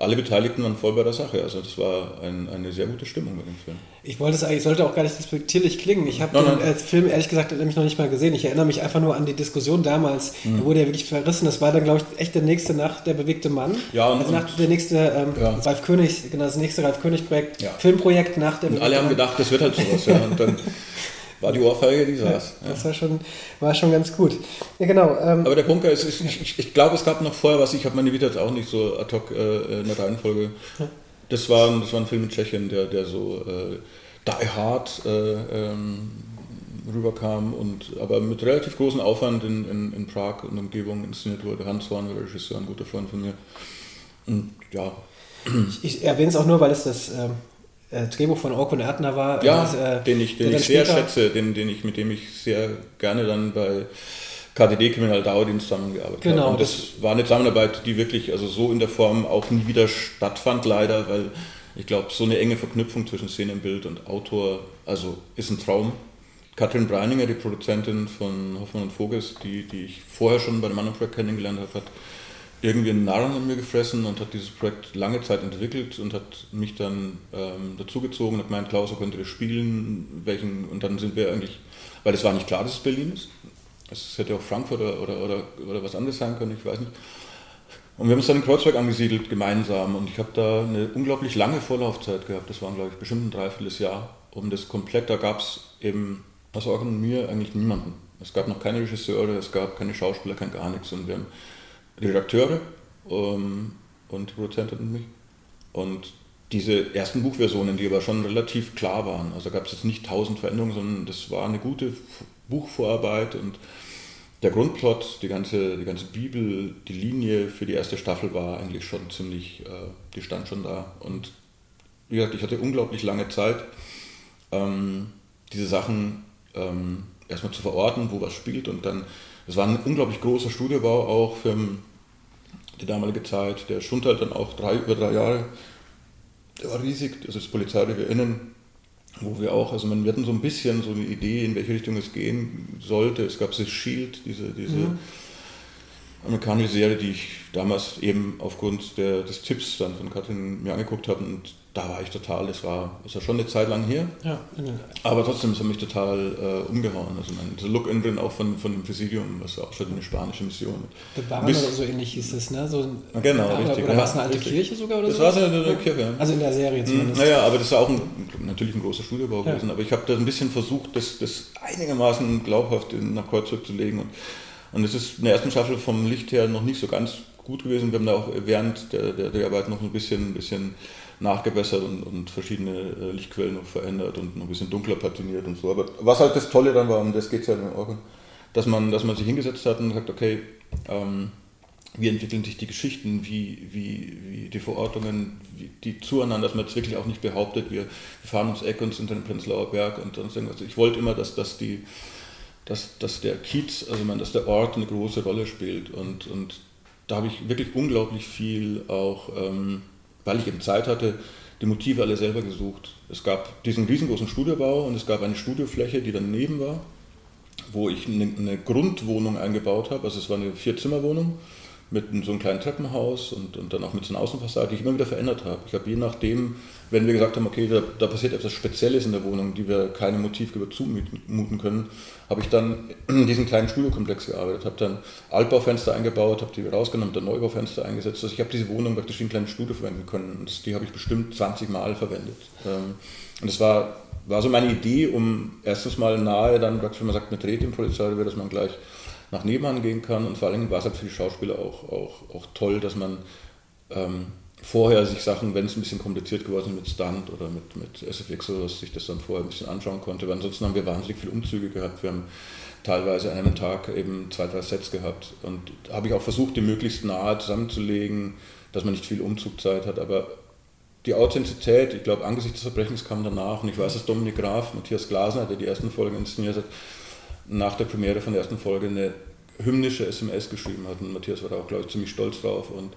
alle Beteiligten waren voll bei der Sache. Also das war ein, eine sehr gute Stimmung mit dem Film. Ich wollte es eigentlich, sollte auch gar nicht respektierlich klingen. Ich habe den äh, Film ehrlich gesagt nämlich noch nicht mal gesehen. Ich erinnere mich einfach nur an die Diskussion damals. Mhm. Da wurde ja wirklich verrissen. Das war dann, glaube ich, echt der nächste nach Der bewegte Mann. Ja, und, also nach der nächste ähm, ja. Ralf König, genau das nächste Ralf König Projekt, ja. Filmprojekt nach der und Alle haben gedacht, das wird halt sowas. ja. Und dann *laughs* war die Ohrfeige, die saß. Ja, das war schon, war schon ganz gut. Ja, genau. Ähm, Aber der Bunker ist, ist ich, ich, glaube, es gab noch vorher was, ich habe meine Vita jetzt auch nicht so ad hoc äh, in der Reihenfolge. Das war, das war ein Film in Tschechien, der, der so äh, Die Hard äh, ähm, rüberkam und aber mit relativ großem Aufwand in, in, in Prag und Umgebung inszeniert wurde. Hans Horn der Regisseur, ein guter Freund von mir. Und ja. Ich, ich erwähne es auch nur, weil es das äh, Drehbuch von Orkun Erdner war. Ja, und, äh, den ich, den ich sehr schätze, den, den ich, mit dem ich sehr gerne dann bei KDD Kriminaldauerdienst zusammengearbeitet genau, habe. Und das, das war eine Zusammenarbeit, die wirklich also so in der Form auch nie wieder stattfand, leider, weil ich glaube, so eine enge Verknüpfung zwischen Szenenbild und Autor, also ist ein Traum. Katrin Breininger, die Produzentin von Hoffmann und Voges, die, die ich vorher schon bei dem anderen Projekt kennengelernt habe, hat irgendwie einen Narren an mir gefressen und hat dieses Projekt lange Zeit entwickelt und hat mich dann ähm, dazugezogen und hat gemeint, Klaus, könnt ihr das spielen? Welchen? Und dann sind wir eigentlich, weil es war nicht klar, dass es Berlin ist. Es hätte auch Frankfurt oder, oder, oder, oder was anderes sein können, ich weiß nicht. Und wir haben uns dann in Kreuzberg angesiedelt, gemeinsam. Und ich habe da eine unglaublich lange Vorlaufzeit gehabt. Das waren, glaube ich, bestimmt ein Dreivierteljahr. Um das komplett, da gab es eben außer Orkan und mir eigentlich niemanden. Es gab noch keine Regisseure, es gab keine Schauspieler, kein gar nichts. Und wir haben Redakteure ähm, und Produzenten und mich. Und diese ersten Buchversionen, die aber schon relativ klar waren, also gab es jetzt nicht tausend Veränderungen, sondern das war eine gute Buchvorarbeit und der Grundplot, die ganze, die ganze Bibel, die Linie für die erste Staffel war eigentlich schon ziemlich, äh, die stand schon da. Und wie gesagt, ich hatte unglaublich lange Zeit, ähm, diese Sachen ähm, erstmal zu verorten, wo was spielt und dann, es war ein unglaublich großer Studiobau auch für die damalige Zeit, der stund halt dann auch drei, über drei Jahre, der war riesig, das ist Polizeirevier Innen, wo wir auch, also man hatten so ein bisschen so eine Idee, in welche Richtung es gehen sollte. Es gab das Shield, diese, diese mhm. amerikanische Serie, die ich damals eben aufgrund der, des Tipps dann von Katrin mir angeguckt habe und da war ich total, das war, ist ja schon eine Zeit lang her, ja, aber trotzdem, es hat mich total äh, umgehauen. Also mein, der Look in drin auch von, von dem Präsidium, was auch schon eine spanische Mission ist. Der Barren oder so ähnlich hieß es, ne? So ein, genau, ja, richtig. Oder war es eine alte richtig. Kirche sogar oder das so? Das war eine, eine Kirche, ja. Also in der Serie zumindest. Naja, aber das war auch ein, natürlich ein großer Studiobau ja. gewesen, aber ich habe da ein bisschen versucht, das, das einigermaßen glaubhaft nach Kreuzberg zu legen und und es ist in der ersten Staffel vom Licht her noch nicht so ganz gut gewesen. Wir haben da auch während der, der Dreharbeit noch ein bisschen, ein bisschen nachgebessert und, und verschiedene äh, Lichtquellen noch verändert und noch ein bisschen dunkler patiniert und so. Aber was halt das Tolle dann war, und das geht es ja in Organ, dass man, dass man sich hingesetzt hat und sagt, okay, ähm, wie entwickeln sich die Geschichten, wie, wie, wie die Verortungen, wie die zueinander, dass man jetzt wirklich auch nicht behauptet, wir, fahren ums Eck und sind in Prenzlauer Berg und sonst irgendwas. Ich wollte immer, dass, dass, die, dass, dass der Kiez, also man, dass der Ort eine große Rolle spielt und, und da habe ich wirklich unglaublich viel auch ähm, weil ich eben Zeit hatte, die Motive alle selber gesucht. Es gab diesen riesengroßen Studiobau und es gab eine Studiofläche, die daneben war, wo ich eine, Grundwohnung eingebaut habe. Also es war eine Vierzimmerwohnung mit so einem kleinen Treppenhaus und, und dann auch mit so einer Außenfassade, die ich immer wieder verändert habe. Ich habe je nachdem, wenn wir gesagt haben, okay, da, da, passiert etwas Spezielles in der Wohnung, die wir keinem Motivgeber zumuten können, habe ich dann in diesem kleinen Studiokomplex gearbeitet, habe dann Altbaufenster eingebaut, habe die rausgenommen, dann Neubaufenster eingesetzt. Also ich habe diese Wohnung praktisch wie ein kleines Studio verwenden können. Und die habe ich bestimmt 20 Mal verwendet. Ähm, und das war, war so meine Idee, um erstens mal nahe dann wenn man sagt, im Polizeirevier, dass man gleich nach nebenan gehen kann. Und vor allem war es halt für die Schauspieler auch, auch, auch toll, dass man ähm, vorher sich Sachen, wenn es ein bisschen kompliziert geworden ist mit Stunt oder mit, mit SFX oder was, sich das dann vorher ein bisschen anschauen konnte. Weil ansonsten haben wir wahnsinnig viele Umzüge gehabt. Wir haben teilweise an einem Tag eben zwei, drei Sets gehabt. Und habe ich auch versucht, die möglichst nahe zusammenzulegen, dass man nicht viel Umzugzeit hat. Aber die Authentizität, ich glaube, angesichts des Verbrechens kam danach. Und ich weiß, dass Dominik Graf, Matthias Glasner, der die ersten Folgen inszeniert hat, nach der Premiere von der ersten Folge eine hymnische SMS geschrieben hat. Und Matthias war da auch, glaube ich, ziemlich stolz drauf. Und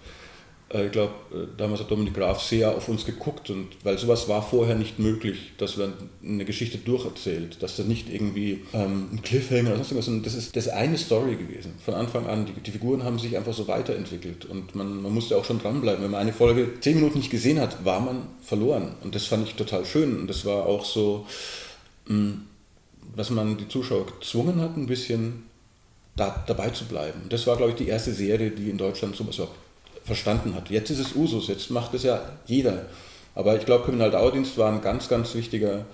ich glaube, äh, damals hat Dominik Graf sehr auf uns geguckt. Und weil sowas war vorher nicht möglich, dass man eine Geschichte durcherzählt, dass das nicht irgendwie ähm, ein Cliffhanger oder sonst irgendwas, das ist das eine Story gewesen. Von Anfang an. Die, die Figuren haben sich einfach so weiterentwickelt. Und man, man musste auch schon dranbleiben. Wenn man eine Folge zehn Minuten nicht gesehen hat, war man verloren. Und das fand ich total schön. Und das war auch so. Mm, dass man die Zuschauer gezwungen hat, ein bisschen da, dabei zu bleiben. Das war, glaube ich, die erste Serie, die in Deutschland sowas überhaupt verstanden hat. Jetzt ist es Usus, jetzt macht es ja jeder. Aber ich glaube, Kriminaldauerdienst war ein ganz, ganz wichtiger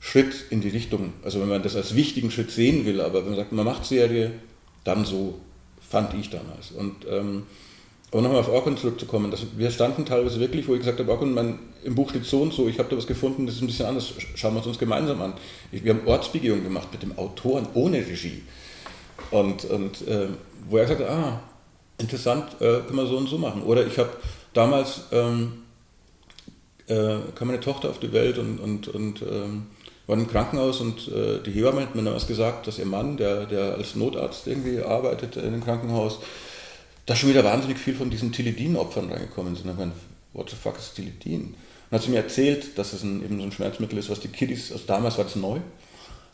Schritt in die Richtung. Also wenn man das als wichtigen Schritt sehen will, aber wenn man sagt, man macht Serie, dann so, fand ich damals. Und ähm, aber nochmal auf Orkun zurückzukommen, dass wir standen teilweise wirklich, wo ich gesagt habe, Orkun, mein, im Buch steht so und so, ich habe da was gefunden, das ist ein bisschen anders, schauen wir es uns gemeinsam an. Wir haben Ortsbegehung gemacht mit dem Autoren ohne Regie. Und, und äh, wo er gesagt hat, ah, interessant, äh, können wir so und so machen. Oder ich habe damals, ähm, äh, kam meine Tochter auf die Welt und, und, und ähm, war im Krankenhaus und äh, die Hebamme hat mir damals gesagt, dass ihr Mann, der, der als Notarzt irgendwie arbeitet in dem Krankenhaus, da schon wieder wahnsinnig viel von diesen Tilidin-Opfern reingekommen sind. Ich meine, what the fuck ist Tilidin? Und dann hat sie mir erzählt, dass es ein, eben so ein Schmerzmittel ist, was die Kiddies, also damals war das neu,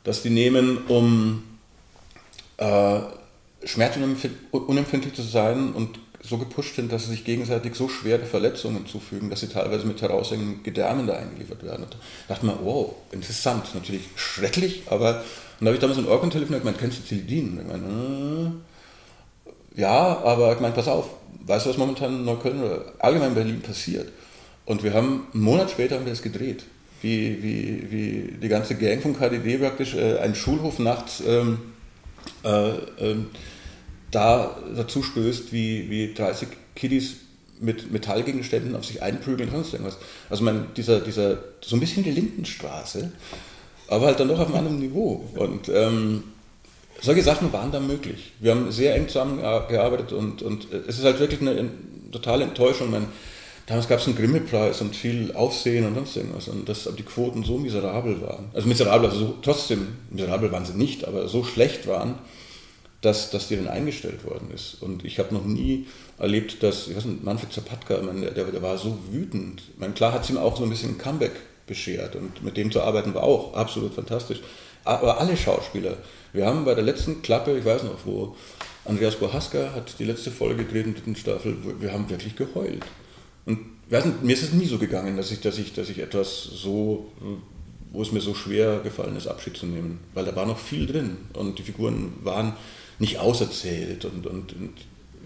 dass die nehmen, um äh, schmerzunempfindlich zu sein und so gepusht sind, dass sie sich gegenseitig so schwere Verletzungen zufügen, dass sie teilweise mit heraushängenden Gedärmen da eingeliefert werden. Und da dachte man, wow, interessant, natürlich schrecklich, aber und da habe ich damals mit Organ telefoniert, kennst du Tilidin? Ich meine, äh, ja, aber ich meine, pass auf, weißt du, was momentan in Neukölln oder allgemein in Berlin passiert? Und wir haben, einen Monat später haben wir das gedreht. Wie, wie, wie die ganze Gang von KDD praktisch äh, einen Schulhof nachts ähm, äh, äh, da dazu stößt, wie, wie 30 Kiddies mit Metallgegenständen auf sich einprügeln, sonst irgendwas. Also man, dieser, dieser, so ein bisschen die Lindenstraße, aber halt dann doch auf einem anderen Niveau. Und ähm, solche Sachen waren da möglich. Wir haben sehr eng zusammengearbeitet und, und es ist halt wirklich eine, eine totale Enttäuschung. Man, damals gab es einen Grimme-Preis und viel Aufsehen und sonst irgendwas. Und dass die Quoten so miserabel waren. Also miserabel, also so, trotzdem, miserabel waren sie nicht, aber so schlecht waren, dass, dass die dann eingestellt worden ist. Und ich habe noch nie erlebt, dass, ich weiß nicht, Manfred Zapatka, der, der war so wütend. Meine, klar hat es ihm auch so ein bisschen ein Comeback beschert und mit dem zu arbeiten war auch absolut fantastisch. Aber alle Schauspieler, wir haben bei der letzten Klappe, ich weiß noch, wo Andreas Bohaska hat die letzte Folge gedreht in der Staffel, wir haben wirklich geheult. Und nicht, mir ist es nie so gegangen, dass ich, dass, ich, dass ich etwas so, wo es mir so schwer gefallen ist, Abschied zu nehmen. Weil da war noch viel drin und die Figuren waren nicht auserzählt. Und, und, und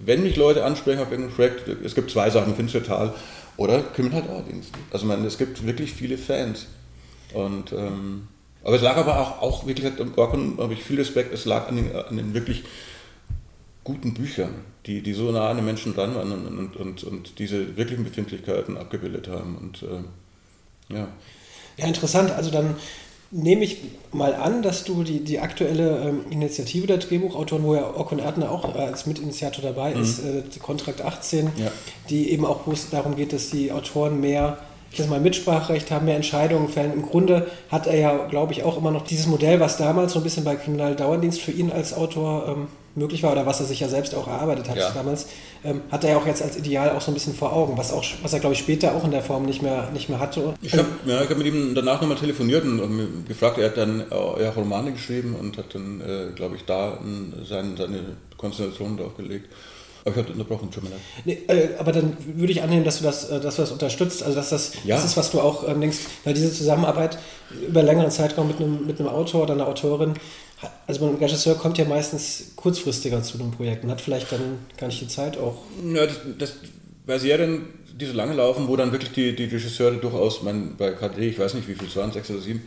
wenn mich Leute ansprechen auf irgendein Projekt, es gibt zwei Sachen, Finstertal oder Kriminaldienst. Also man, es gibt wirklich viele Fans. Und, ähm, aber es lag aber auch, auch wirklich, am Orkun habe ich viel Respekt, es lag an den, an den wirklich guten Büchern, die, die so nah an den Menschen dran waren und, und, und, und diese wirklichen Befindlichkeiten abgebildet haben. Und, äh, ja. ja, interessant. Also dann nehme ich mal an, dass du die, die aktuelle ähm, Initiative der Drehbuchautoren, wo ja Okon Erdner auch äh, als Mitinitiator dabei mhm. ist, äh, Kontrakt 18, ja. die eben auch, wo es darum geht, dass die Autoren mehr ich sag mal, Mitspracherecht haben, mehr Entscheidungen fällen. Im Grunde hat er ja, glaube ich, auch immer noch dieses Modell, was damals so ein bisschen bei Kriminaldauerdienst für ihn als Autor ähm, möglich war oder was er sich ja selbst auch erarbeitet hat ja. damals, ähm, hat er ja auch jetzt als Ideal auch so ein bisschen vor Augen, was, auch, was er, glaube ich, später auch in der Form nicht mehr, nicht mehr hatte. Ich habe ja, hab mit ihm danach nochmal telefoniert und gefragt, er hat dann ja, Romane geschrieben und hat dann, äh, glaube ich, da seine, seine Konzentration drauf gelegt. Aber ich habe unterbrochen, schon mal nee, äh, Aber dann würde ich annehmen, dass du das, äh, dass du das unterstützt. Also dass das, ja. das ist, was du auch ähm, denkst, weil diese Zusammenarbeit über längeren Zeitraum mit einem, mit einem Autor oder einer Autorin, also ein Regisseur kommt ja meistens kurzfristiger zu einem Projekt und hat vielleicht dann gar nicht die Zeit auch. Ja, das, das bei Serien, die so lange laufen, wo dann wirklich die, die Regisseure durchaus, mein, bei KD, ich weiß nicht wie viel, 2, 6 oder 7,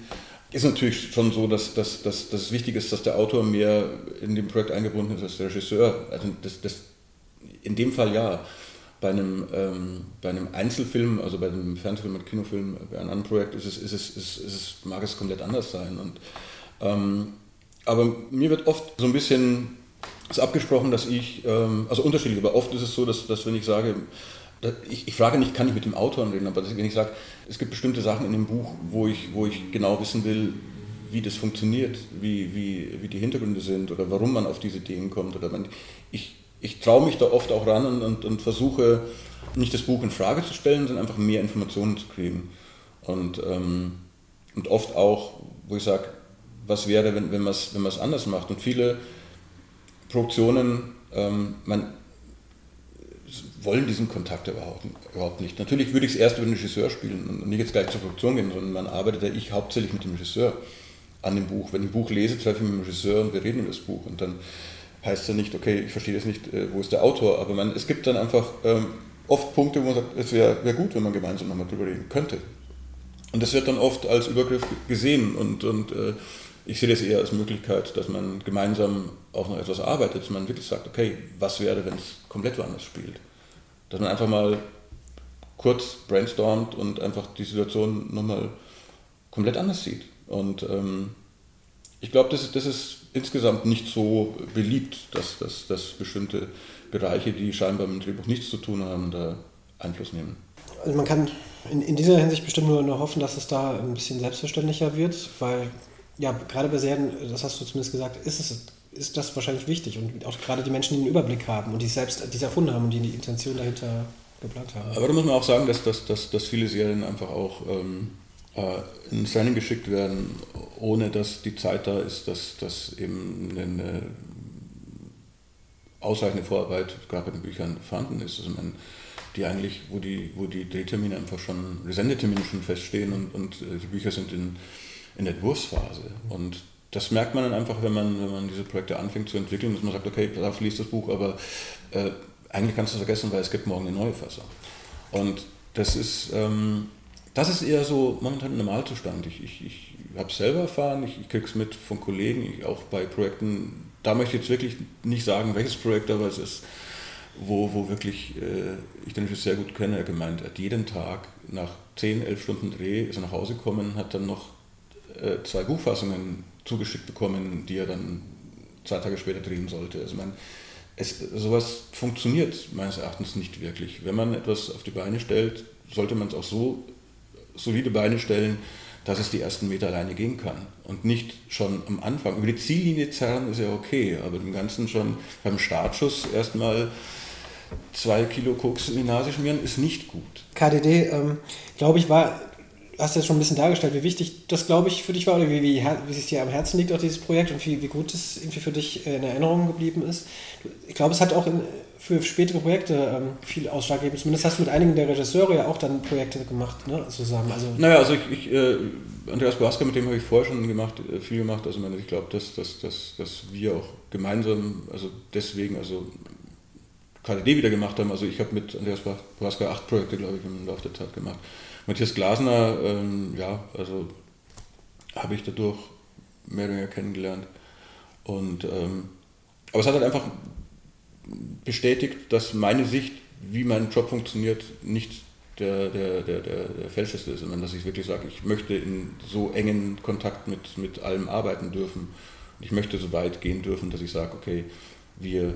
ist natürlich schon so, dass, dass, dass, dass es wichtig ist, dass der Autor mehr in dem Projekt eingebunden ist als der Regisseur. Also das, das in dem Fall ja. Bei einem, ähm, bei einem Einzelfilm, also bei einem Fernsehfilm und Kinofilm, bei einem anderen Projekt ist es, ist es, ist, es, mag es komplett anders sein. Und, ähm, aber mir wird oft so ein bisschen ist abgesprochen, dass ich, ähm, also unterschiedlich, aber oft ist es so, dass, dass wenn ich sage, ich, ich, frage nicht, kann ich mit dem Autor reden, aber wenn ich sage, es gibt bestimmte Sachen in dem Buch, wo ich, wo ich genau wissen will, wie das funktioniert, wie, wie, wie die Hintergründe sind oder warum man auf diese Ideen kommt. Oder man, ich, ich traue mich da oft auch ran und, und, und, versuche nicht das Buch in Frage zu stellen, sondern einfach mehr Informationen zu kriegen. Und, ähm, und oft auch, wo ich sage, was wäre, wenn, wenn man es wenn anders macht. Und viele Produktionen, ähm, man, wollen diesen Kontakt überhaupt, überhaupt nicht. Natürlich würde ich es erst über den Regisseur spielen und nicht jetzt gleich zur Produktion gehen, sondern man arbeitet ja ich hauptsächlich mit dem Regisseur an dem Buch. Wenn ich ein Buch lese, treffe ich mich mit dem Regisseur und wir reden über das Buch. Und dann heißt ja nicht, okay, ich verstehe das nicht, äh, wo ist der Autor, aber man, es gibt dann einfach ähm, oft Punkte, wo man sagt, es wäre wär gut, wenn man gemeinsam nochmal drüber reden könnte. Und das wird dann oft als Übergriff gesehen und, und äh, ich sehe das eher als Möglichkeit, dass man gemeinsam auch noch etwas arbeitet, dass man wirklich sagt, okay, was wäre, wenn es komplett woanders spielt. Dass man einfach mal kurz brainstormt und einfach die Situation nochmal komplett anders sieht. Und ähm, ich glaube, das, das ist insgesamt nicht so beliebt, dass, dass, dass bestimmte Bereiche, die scheinbar mit dem Drehbuch nichts zu tun haben, da Einfluss nehmen. Also man kann in, in dieser Hinsicht bestimmt nur, nur hoffen, dass es da ein bisschen selbstverständlicher wird, weil ja, gerade bei Serien, das hast du zumindest gesagt, ist es ist das wahrscheinlich wichtig und auch gerade die Menschen, die den Überblick haben und die selbst die es erfunden haben und die die Intention dahinter geplant haben. Aber da muss man auch sagen, dass, dass, dass, dass viele Serien einfach auch ähm, äh, ins Rennen geschickt werden, ohne dass die Zeit da ist, dass, dass eben eine ausreichende Vorarbeit gerade bei den Büchern vorhanden ist. Also man, die eigentlich, wo die, wo die Drehtermine einfach schon, die Sendetermine schon feststehen und, und äh, die Bücher sind in, in der Entwurfsphase. Und das merkt man dann einfach, wenn man, wenn man diese Projekte anfängt zu entwickeln, dass man sagt, okay, da liest das Buch, aber äh, eigentlich kannst du es vergessen, weil es gibt morgen eine neue Fassung. Und das ist, ähm, Das ist eher so momentan Normalzustand. Ich, ich, ich habe es selber erfahren, ich, ich kriege es mit von Kollegen, ich, auch bei Projekten. Da möchte ich jetzt wirklich nicht sagen, welches Projekt, aber es ist, wo, wo wirklich äh, ich den Regisseur sehr gut kenne, er gemeint hat, jeden Tag nach 10, 11 Stunden Dreh ist er nach Hause gekommen, hat dann noch äh, zwei Buchfassungen zugeschickt bekommen, die er dann zwei Tage später drehen sollte. Also man, es, sowas funktioniert meines Erachtens nicht wirklich. Wenn man etwas auf die Beine stellt, sollte man es auch so solide Beine stellen, dass es die ersten Meter alleine gehen kann. Und nicht schon am Anfang. Über die Ziellinie zerren ist ja okay, aber im Ganzen schon beim Startschuss erstmal zwei Kilo Koks in die Nase schmieren, ist nicht gut. KDD, ähm, glaube ich, war hast ja schon ein bisschen dargestellt, wie wichtig das, glaube ich, für dich war oder wie, wie, wie es dir am Herzen liegt, auch dieses Projekt und wie, wie gut es irgendwie für dich in Erinnerung geblieben ist. Ich glaube, es hat auch in, für spätere Projekte ähm, viel Ausschlag gegeben. Zumindest hast du mit einigen der Regisseure ja auch dann Projekte gemacht, ne, zusammen. Also naja, also ich, ich äh, Andreas Boaska, mit dem habe ich vorher schon gemacht, äh, viel gemacht. Also ich glaube, dass, dass, dass, dass wir auch gemeinsam, also deswegen, also KDD wieder gemacht haben. Also ich habe mit Andreas Boaska acht Projekte, glaube ich, im Laufe der Zeit gemacht. Matthias Glasner, ähm, ja, also habe ich dadurch mehr oder weniger kennengelernt. Und, ähm, aber es hat halt einfach bestätigt, dass meine Sicht, wie mein Job funktioniert, nicht der, der, der, der, der fälscheste ist, sondern dass ich wirklich sage, ich möchte in so engen Kontakt mit, mit allem arbeiten dürfen. Ich möchte so weit gehen dürfen, dass ich sage, okay, wir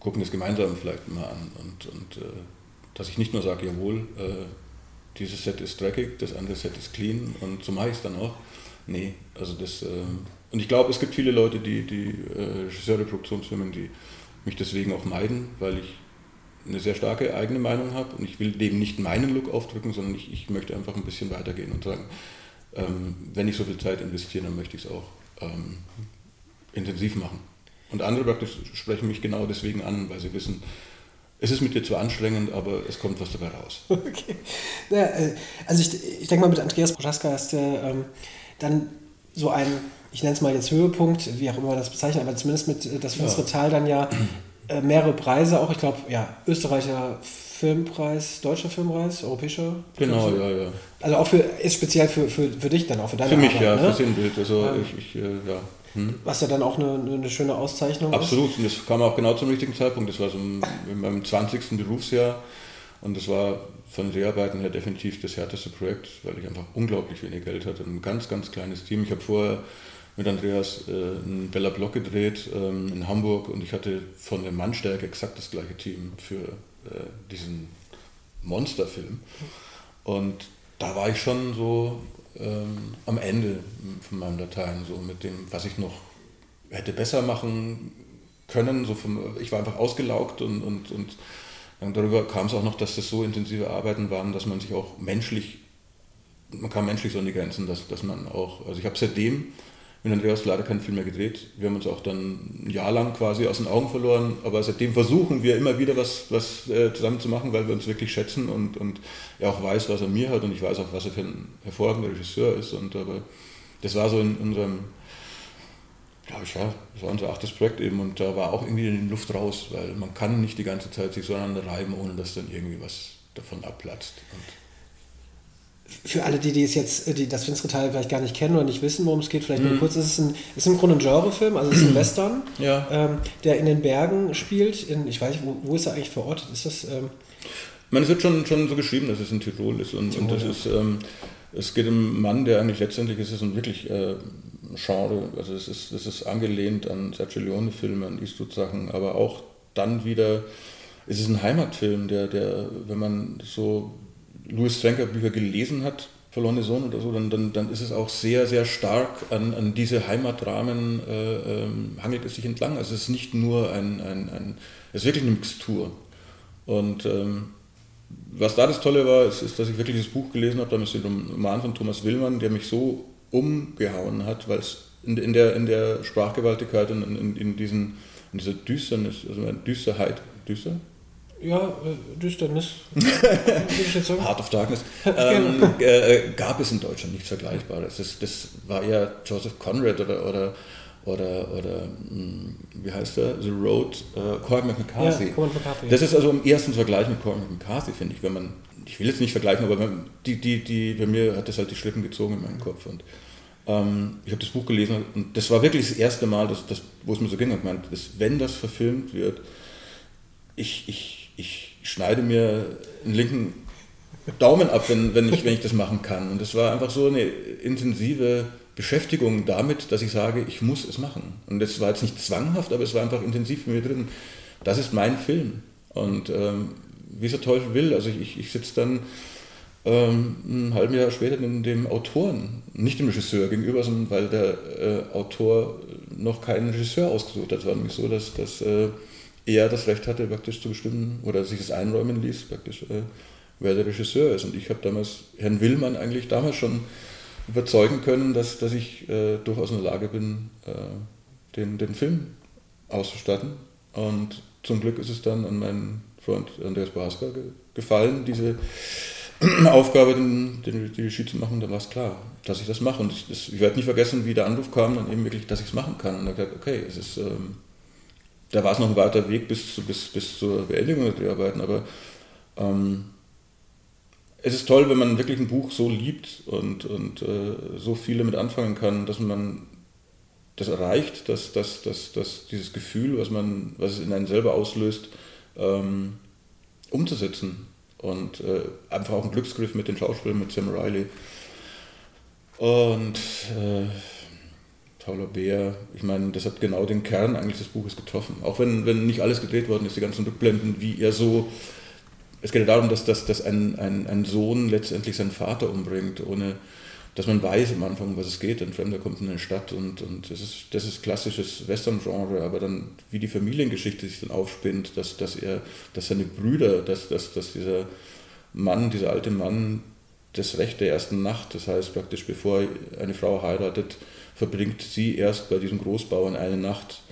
gucken das gemeinsam vielleicht mal an. Und, und äh, dass ich nicht nur sage, jawohl, äh, dieses Set ist dreckig, das andere Set ist clean und so mache ich es dann auch. Nee, also das. Äh, und ich glaube, es gibt viele Leute, die, die äh, Regisseure, Produktionsfirmen, die mich deswegen auch meiden, weil ich eine sehr starke eigene Meinung habe und ich will dem nicht meinen Look aufdrücken, sondern ich, ich möchte einfach ein bisschen weitergehen und sagen, ähm, wenn ich so viel Zeit investiere, dann möchte ich es auch ähm, intensiv machen. Und andere praktisch sprechen mich genau deswegen an, weil sie wissen, es ist mit dir zu anstrengend, aber es kommt was dabei raus. *laughs* Okay. Ja, äh, also ich, ich denke mal, mit Andreas Proschaska hast du ähm, dann so ein, ich nenne es mal jetzt Höhepunkt, wie auch immer man das bezeichnet, aber zumindest mit äh, das Finstere ja. Tal dann ja äh, mehrere Preise, auch ich glaube, ja, Österreicher Filmpreis, deutscher Filmpreis, europäischer. Genau, ja, ja. Also auch für, ist speziell für, für, für dich dann, auch für deine Für mich, Arbeit, ja, ne? für Sinnbild. Also ähm, ich, ich äh, ja. Hm. Was ja dann auch eine, eine schöne Auszeichnung Absolut. ist. Absolut, und das kam auch genau zum richtigen Zeitpunkt. Das war so in meinem 20. Berufsjahr und das war von Dreharbeiten her definitiv das härteste Projekt, weil ich einfach unglaublich wenig Geld hatte. Ein ganz, ganz kleines Team. Ich habe vorher mit Andreas äh, einen Bella Block gedreht ähm, in Hamburg und ich hatte von der Mannstärke exakt das gleiche Team für äh, diesen Monsterfilm. Und da war ich schon so ähm, am Ende von meinem Latein, so mit dem, was ich noch hätte besser machen können. So vom, ich war einfach ausgelaugt und, und, und darüber kam es auch noch, dass das so intensive Arbeiten waren, dass man sich auch menschlich, man kam menschlich so an die Grenzen, dass, dass man auch, also ich habe seitdem mit Andreas leider keinen Film mehr gedreht. Wir haben uns auch dann ein Jahr lang quasi aus den Augen verloren, aber seitdem versuchen wir immer wieder was, was äh, zusammen zu machen, weil wir uns wirklich schätzen und, und er auch weiß, was er mir hat und ich weiß auch, was er für ein hervorragender Regisseur ist. Und aber das war so in unserem, glaube ich, ja, das war unser achtes Projekt eben und da war auch irgendwie die Luft raus, weil man kann nicht die ganze Zeit sich so aneinander reiben, ohne dass dann irgendwie was davon abplatzt. Und für alle, die, die es jetzt, die das finstere Teil vielleicht gar nicht kennen oder nicht wissen, worum es geht, vielleicht mhm. nur kurz, es ist, ein, ist im Grunde ein Genrefilm, also es ist ein *clears throat* Western, ja. ähm, der in den Bergen spielt. In, ich weiß nicht, wo, wo ist er eigentlich verortet? Ist das. Ähm meine, es wird schon, schon so geschrieben, dass es in Tirol ist. Und, Tirol, und das ja. ist, ähm, es geht um einen Mann, der eigentlich letztendlich ist es ein wirklich äh, Genre, also es ist, es ist angelehnt an Sergio Leone-Filme, an Eastwood-Sachen, aber auch dann wieder, es ist ein Heimatfilm, der, der, wenn man so Louis Stranker Bücher gelesen hat, Verlorene Sohn oder so, dann, dann, dann ist es auch sehr, sehr stark an, an diese Heimatrahmen äh, ähm, hangelt es sich entlang. Also es ist nicht nur ein, ein, ein es ist wirklich eine Mixtur. Und ähm, was da das Tolle war, ist, ist, dass ich wirklich das Buch gelesen habe, damals den Roman von Thomas Willmann, der mich so umgehauen hat, weil es in, in, der, in der Sprachgewaltigkeit und in, in, in, diesen, in dieser Düsternis, also Düsterheit, düster? Ja, äh, Düsternis. *laughs* Heart of Darkness. *laughs* Ähm, äh, gab es in Deutschland nichts Vergleichbares. Das, das war ja Joseph Conrad oder, oder, oder, oder hm, wie heißt der? The Road, äh, Cormac McCarthy. Ja, McCarthy. Das ist also im ersten Vergleich mit Cormac McCarthy, finde ich, wenn man ich will jetzt nicht vergleichen, aber die, die, die, bei mir hat das halt die Schlippen gezogen in meinem Kopf. Und ähm, ich habe das Buch gelesen und das war wirklich das erste Mal, dass, dass, wo es mir so ging. Ich meinte, wenn das verfilmt wird, ich, ich, ich schneide mir einen linken Daumen ab, wenn, wenn, ich, wenn ich das machen kann. Und es war einfach so eine intensive Beschäftigung damit, dass ich sage, ich muss es machen. Und das war jetzt nicht zwanghaft, aber es war einfach intensiv für mich drin. Das ist mein Film. Und ähm, wie es der Teufel will, also ich, ich sitze dann ähm, ein halbes Jahr später dem, dem, Autoren, nicht dem Regisseur gegenüber, sondern weil der äh, Autor noch keinen Regisseur ausgesucht hat. Es war nämlich so, dass, dass äh, er das Recht hatte, praktisch zu bestimmen oder sich das einräumen ließ, praktisch, äh, wer der Regisseur ist. Und ich habe damals Herrn Willmann eigentlich damals schon überzeugen können, dass, dass ich äh, durchaus in der Lage bin, äh, den, den Film auszustatten. Und zum Glück ist es dann an meinen Freund Andreas Bohaska gefallen, diese *clears throat* Aufgabe, den, den, die Regie zu machen, dann war es klar, dass ich das mache. Und ich, ich werde nie vergessen, wie der Anruf kam, dann eben wirklich, dass ich es machen kann. Und dann gesagt, okay, es ist, ähm, da war es noch ein weiter Weg bis, bis, bis zur Beendigung der Dreharbeiten, aber ähm, es ist toll, wenn man wirklich ein Buch so liebt und, und äh, so viele mit anfangen kann, dass man das erreicht, dass, dass, dass, dass dieses Gefühl, was, man, was es in einem selber auslöst, ähm, umzusetzen und äh, einfach auch ein Glücksgriff mit den Schauspielern, mit Sam Riley und äh, Paula Beer. Ich meine, das hat genau den Kern eigentlich des Buches getroffen. Auch wenn, wenn nicht alles gedreht worden ist, die ganzen Rückblenden, wie er so. Es geht ja darum, dass, dass, dass ein, ein, ein Sohn letztendlich seinen Vater umbringt, ohne dass man weiß am Anfang, was es geht. Ein Fremder kommt in eine Stadt und, und das, ist, das ist klassisches Western-Genre, aber dann, wie die Familiengeschichte sich dann aufspinnt, dass, dass er, dass seine Brüder, dass, dass, dass dieser Mann, dieser alte Mann, das Recht der ersten Nacht, das heißt praktisch, bevor eine Frau heiratet, verbringt sie erst bei diesem Großbauern eine Nacht,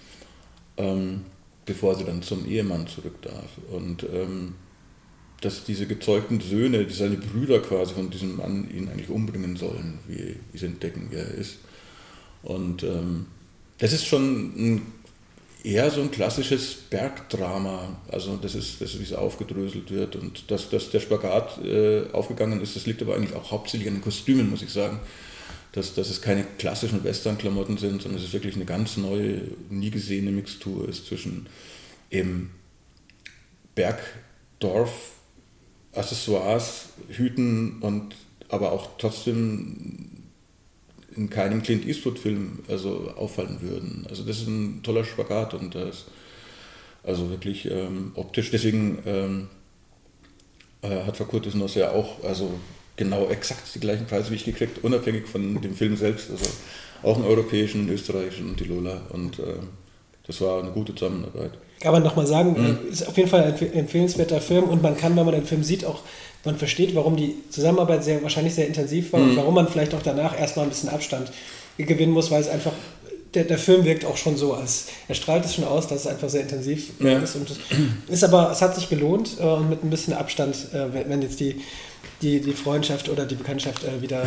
ähm, bevor sie dann zum Ehemann zurück darf. Und ähm, dass diese gezeugten Söhne, die seine Brüder quasi von diesem Mann ihn eigentlich umbringen sollen, wie, sie entdecken, wer er ist. Und ähm, das ist schon ein, eher so ein klassisches Bergdrama. Also das ist, das ist wie es aufgedröselt wird. Und dass, dass der Spagat äh, aufgegangen ist, das liegt aber eigentlich auch hauptsächlich an den Kostümen, muss ich sagen. Dass, dass es keine klassischen Western-Klamotten sind, sondern es ist wirklich eine ganz neue, nie gesehene Mixtur ist zwischen eben Bergdorf Accessoires, Hüten und aber auch trotzdem in keinem Clint Eastwood-Film also auffallen würden. Also das ist ein toller Spagat und das also wirklich ähm, optisch. Deswegen ähm, äh, hat Fakurtis noch ja auch also genau exakt die gleichen Preise wie ich gekriegt, unabhängig von dem Film selbst. Also auch einen europäischen, einen österreichischen und die Lola. Und äh, das war eine gute Zusammenarbeit. Kann man nochmal sagen, mhm. ist auf jeden Fall ein empfehlenswerter Film und man kann, wenn man den Film sieht, auch, man versteht, warum die Zusammenarbeit sehr, wahrscheinlich sehr intensiv war mhm. und warum man vielleicht auch danach erstmal ein bisschen Abstand gewinnen muss, weil es einfach, der, der Film wirkt auch schon so, als er strahlt es schon aus, dass es einfach sehr intensiv ja. ist und ist aber, es hat sich gelohnt äh, und mit ein bisschen Abstand, äh, wenn, wenn jetzt die die, die Freundschaft oder die Bekanntschaft äh, wieder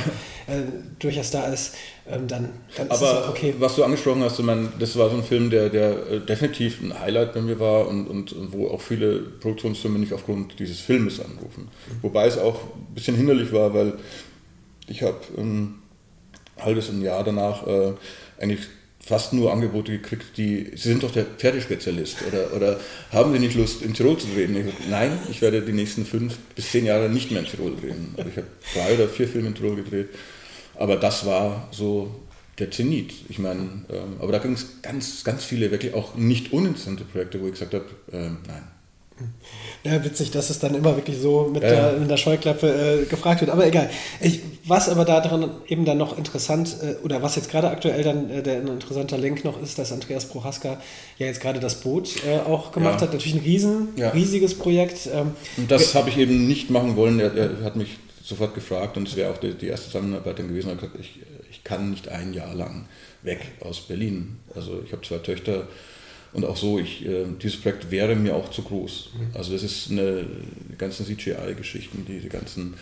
äh, durchaus da ist, ähm, dann, dann ist Aber es okay. Was du angesprochen hast, ich meine, das war so ein Film, der, der äh, definitiv ein Highlight bei mir war und, und, und wo auch viele Produktionsfirmen nicht aufgrund dieses Filmes anrufen. Mhm. Wobei es auch ein bisschen hinderlich war, weil ich habe ein halbes ein Jahr danach äh, eigentlich fast nur Angebote gekriegt, die, Sie sind doch der Pferdespezialist oder, oder haben Sie nicht Lust, in Tirol zu drehen? Ich gesagt, nein, ich werde die nächsten fünf bis zehn Jahre nicht mehr in Tirol drehen. Also ich habe drei oder vier Filme in Tirol gedreht, aber das war so der Zenit. Ich meine, ähm, aber da ging es ganz, ganz viele wirklich auch nicht uninteressante Projekte, wo ich gesagt habe, ähm, nein, ja, witzig, dass es dann immer wirklich so mit, ja, der, mit der Scheuklappe äh, gefragt wird. Aber egal. Ich, was aber daran eben dann noch interessant, äh, oder was jetzt gerade aktuell dann äh, der ein interessanter Link noch ist, dass Andreas Prohaska ja jetzt gerade das Boot äh, auch gemacht ja. hat. Natürlich ein riesen, riesiges Projekt. Ähm, und das habe ich eben nicht machen wollen. Er, er hat mich sofort gefragt und es wäre auch die, die, erste Zusammenarbeit dann gewesen. Er hat gesagt, ich, ich kann nicht ein Jahr lang weg aus Berlin. Also ich habe zwei Töchter und auch so, ich, äh, dieses Projekt wäre mir auch zu groß. Mhm. Also das ist eine, die ganzen CGI-Geschichten, die, die ganzen,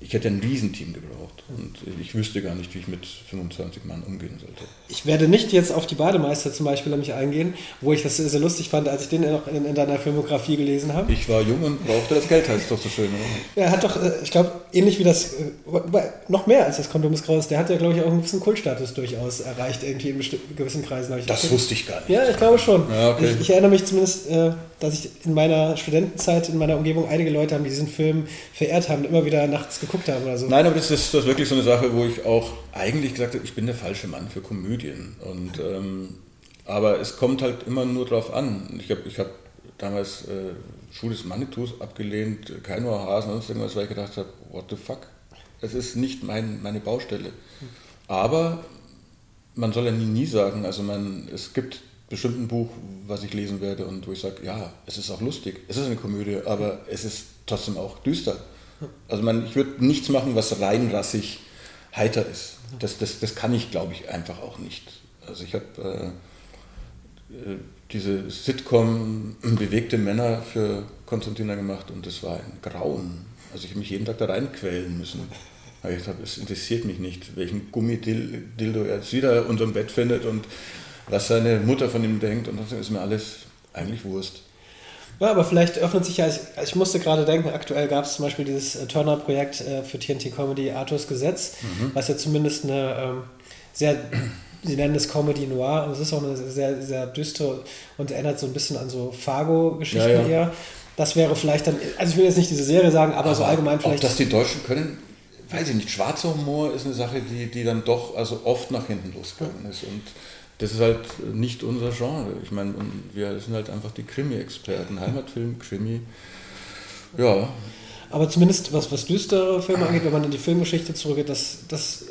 ich, ich hätte ein Riesenteam gebraucht und ich wüsste gar nicht, wie ich mit 25 Mann umgehen sollte. Ich werde nicht jetzt auf die Bademeister zum Beispiel nämlich eingehen, wo ich das sehr lustig fand, als ich den noch in, in deiner Filmografie gelesen habe. Ich war jung und brauchte das Geld, heißt doch so schön, oder? Er hat doch, äh, ich glaube, ähnlich wie das, äh, noch mehr als das Kondom ist Graus, der hat ja, glaube ich, auch einen gewissen Kultstatus durchaus erreicht, irgendwie in bestimmten gewissen Kreisen. Ich das wusste ich gar nicht. Ja, ich glaube schon. Ja, okay. ich, ich, erinnere mich zumindest, äh, dass ich in meiner Studentenzeit in meiner Umgebung einige Leute haben, die diesen Film verehrt haben immer wieder nachts geguckt haben oder so. Nein, aber das ist, das ist wirklich so eine Sache, wo ich auch eigentlich gesagt habe, ich bin der falsche Mann für Komödien. Und, ähm, aber es kommt halt immer nur drauf an. Ich habe ich hab damals äh, Schule des Manitous abgelehnt, kein Hasen und irgendwas, weil ich gedacht habe, what the fuck? Das ist nicht mein, meine Baustelle. Aber man soll ja nie, nie sagen, also man, es gibt bestimmt ein Buch, was ich lesen werde und wo ich sage, ja, es ist auch lustig, es ist eine Komödie, aber es ist trotzdem auch düster. Also man, ich würde nichts machen, was rein rassig heiter ist. Das, das, das kann ich, glaube ich, einfach auch nicht. Also ich habe äh, äh, diese Sitcom *clears throat* Bewegte Männer für Konstantina gemacht und das war ein Grauen. Also ich habe mich jeden Tag da reinquälen müssen. Aber ich dachte, es interessiert mich nicht, welchen Gummidildo er jetzt wieder unterm Bett findet und was seine Mutter von ihm denkt und das ist mir alles eigentlich Wurst. Ja, aber vielleicht öffnet sich ja, ich, ich musste gerade denken, aktuell gab es zum Beispiel dieses äh, Turner-Projekt äh, für TNT Comedy Arthurs Gesetz, mhm. was ja zumindest eine ähm, sehr, sie nennen es Comedy Noir, und es ist auch eine sehr, sehr düstere und erinnert so ein bisschen an so Fargo-Geschichten ja, ja. eher. Das wäre vielleicht dann, also ich will jetzt nicht diese Serie sagen, aber, aber so allgemein vielleicht. Auch, dass die Deutschen können, weiß ich nicht, schwarzer Humor ist eine Sache, die, die dann doch also oft nach hinten losgegangen ist. Und das ist halt nicht unser Genre. Ich meine, wir sind halt einfach die Krimi-Experten. Heimatfilm, Krimi. Ja. Aber zumindest was, was düstere Filme angeht, wenn man in die Filmgeschichte zurückgeht, das, das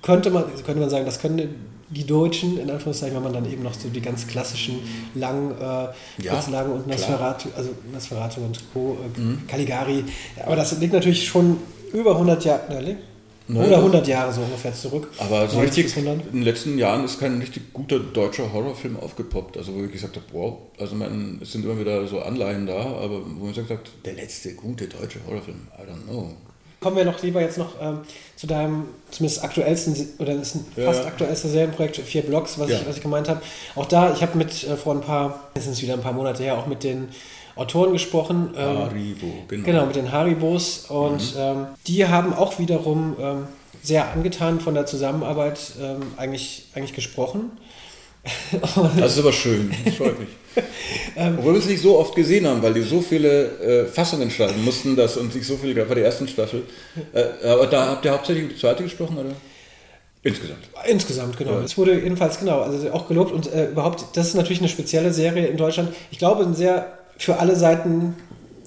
könnte, man, könnte man sagen, das können die Deutschen, in Anführungszeichen, wenn man dann eben noch so die ganz klassischen langen, äh, ja, langen und Nosferatu, also Nosferatu und Co., äh, mhm. Caligari. Aber das liegt natürlich schon über 100 Jahre, ne, Ne? Oder 100 Jahre so ungefähr zurück. Aber so richtig, in den letzten Jahren ist kein richtig guter deutscher Horrorfilm aufgepoppt. Also wo ich gesagt habe, wow, also mein, es sind immer wieder so Anleihen da, aber wo man sagt, der letzte gute deutsche Horrorfilm, I don't know. Kommen wir noch lieber jetzt noch ähm, zu deinem zumindest aktuellsten oder das ist ein ja, fast ja. aktuellste Serienprojekt, vier Blogs, was, ja. ich, was ich gemeint habe. Auch da, ich habe mit äh, vor ein paar, jetzt sind es wieder ein paar Monate her, auch mit den Autoren gesprochen. Ähm, Haribo, genau. Genau, mit den Haribos. Und mhm. ähm, die haben auch wiederum ähm, sehr angetan von der Zusammenarbeit ähm, eigentlich, eigentlich gesprochen. *laughs* das ist aber schön, das freut mich. *laughs* ähm, Obwohl wir es nicht so oft gesehen haben, weil die so viele äh, Fassungen schreiben mussten das und sich so viele, gerade bei der ersten Staffel. Äh, aber da habt ihr hauptsächlich die zweite gesprochen, oder? Insgesamt. Insgesamt, genau. Es wurde jedenfalls, genau, also auch gelobt und äh, überhaupt, das ist natürlich eine spezielle Serie in Deutschland. Ich glaube, ein sehr für alle Seiten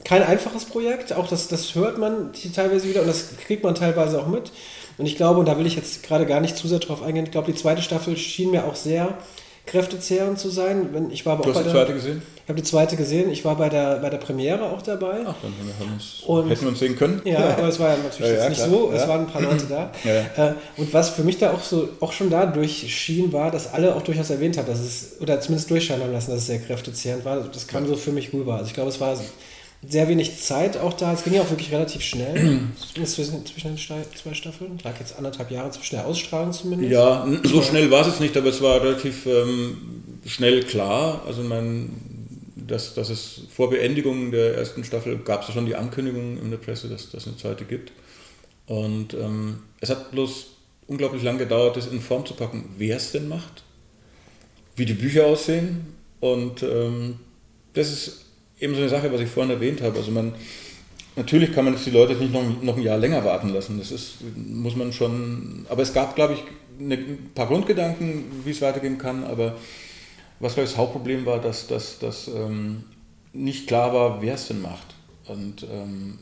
kein einfaches Projekt. Auch das, das hört man teilweise wieder und das kriegt man teilweise auch mit. Und ich glaube, und da will ich jetzt gerade gar nicht zu sehr drauf eingehen, ich glaube, die zweite Staffel schien mir auch sehr kräftezehrend zu sein. Ich war aber du auch hast die zweite gesehen? Ich habe die zweite gesehen. Ich war bei der, bei der Premiere auch dabei. Ach, dann haben wir hätten wir uns sehen können. Ja, aber es war ja natürlich *laughs* ja, ja, nicht klar. so. Es waren ein paar Leute da. *clears throat* Ja. Äh, und was für mich da auch so auch schon da durchschien, war, dass alle auch durchaus erwähnt haben, dass es, oder zumindest durchscheinen lassen, dass es sehr kräftezehrend war. Das kam so für mich rüber. Also ich glaube, es war sehr wenig Zeit auch da. Es ging ja auch wirklich relativ schnell *clears throat* zwischen, den zwei Staffeln. Lag jetzt anderthalb Jahre zwischen der Ausstrahlung zumindest. Ja, so schnell war es jetzt nicht, aber es war relativ ähm, schnell klar. Also mein, dass, dass es vor Beendigung der ersten Staffel gab es ja schon die Ankündigung in der Presse, dass es eine zweite gibt. Und ähm, es hat bloß unglaublich lang gedauert, das in Form zu packen, wer es denn macht, wie die Bücher aussehen. Und ähm, das ist eben so eine Sache, was ich vorhin erwähnt habe. Also man, natürlich kann man jetzt die Leute nicht noch, noch ein Jahr länger warten lassen. Das ist, muss man schon. Aber es gab, glaube ich, eine, ein paar Grundgedanken, wie es weitergehen kann. Aber was, glaube ich, das Hauptproblem war, dass, dass, dass ähm, nicht klar war, wer es denn macht. Und ähm,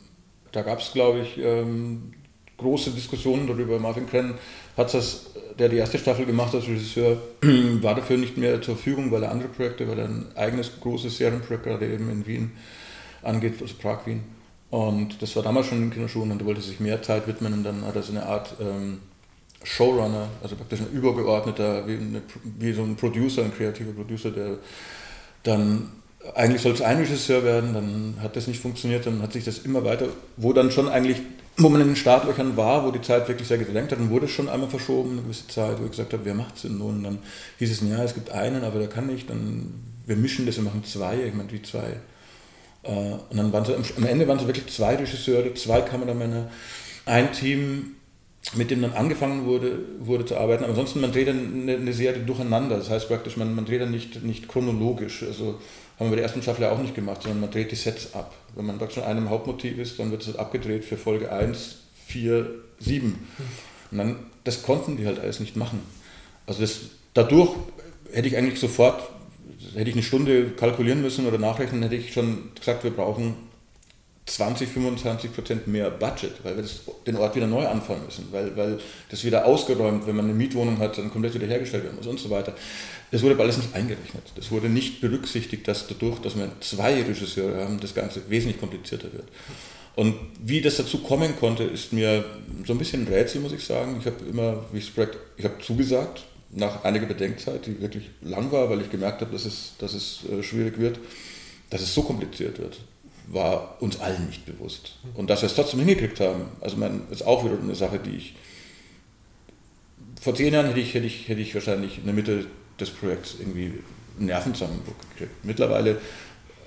da gab es, glaube ich, ähm, große Diskussionen darüber. Marvin Krenn hat das, der die erste Staffel gemacht hat Regisseur, *clears throat* war dafür nicht mehr zur Verfügung, weil er andere Projekte, weil er ein eigenes großes Serienprojekt gerade eben in Wien angeht, also Prag-Wien. Und das war damals schon in Kinderschuhen und er wollte sich mehr Zeit widmen und dann hat er so eine Art ähm, Showrunner, also praktisch ein übergeordneter, wie, eine, wie, so ein Producer, ein kreativer Producer, der dann eigentlich soll es ein Regisseur werden, dann hat das nicht funktioniert, dann hat sich das immer weiter, wo dann schon eigentlich, wo man in den Startlöchern war, wo die Zeit wirklich sehr gedrängt hat, dann wurde es schon einmal verschoben, eine gewisse Zeit, wo ich gesagt habe, wer macht es denn nun? Und dann hieß es, ja, es gibt einen, aber der kann nicht, dann wir mischen das, wir machen zwei, ich meine, wie zwei. Äh, und dann waren es, am Ende waren es wirklich zwei Regisseure, zwei Kameramänner, ein Team, mit dem dann angefangen wurde, wurde zu arbeiten. Aber ansonsten, man dreht dann eine, eine Serie durcheinander. Das heißt praktisch, man, man dreht dann nicht, nicht chronologisch. Also haben wir bei der ersten Staffel ja auch nicht gemacht, sondern man dreht die Sets ab. Wenn man praktisch in einem Hauptmotiv ist, dann wird es halt abgedreht für Folge 1, 4, 7. Und dann, das konnten die halt alles nicht machen. Also das, dadurch hätte ich eigentlich sofort, hätte ich eine Stunde kalkulieren müssen oder nachrechnen, hätte ich schon gesagt, wir brauchen 20, 25 Prozent mehr Budget, weil wir das, den Ort wieder neu anfangen müssen, weil, weil das wieder ausgeräumt, wenn man eine Mietwohnung hat, dann komplett wieder hergestellt werden muss und so weiter. Das wurde aber alles nicht eingerechnet. Das wurde nicht berücksichtigt, dass dadurch, dass wir zwei Regisseure haben, das Ganze wesentlich komplizierter wird. Und wie das dazu kommen konnte, ist mir so ein bisschen ein Rätsel, muss ich sagen. Ich habe immer, wie ich Projekt, ich habe zugesagt, nach einiger Bedenkzeit, die wirklich lang war, weil ich gemerkt habe, dass es, dass es äh, schwierig wird, dass es so kompliziert wird war uns allen nicht bewusst. Und dass wir es trotzdem hingekriegt haben, also man, ist auch wieder eine Sache, die ich. Vor zehn Jahren hätte ich, hätte ich, hätte ich wahrscheinlich in der Mitte des Projekts irgendwie einen Nervenzusammenbruch gekriegt. Mittlerweile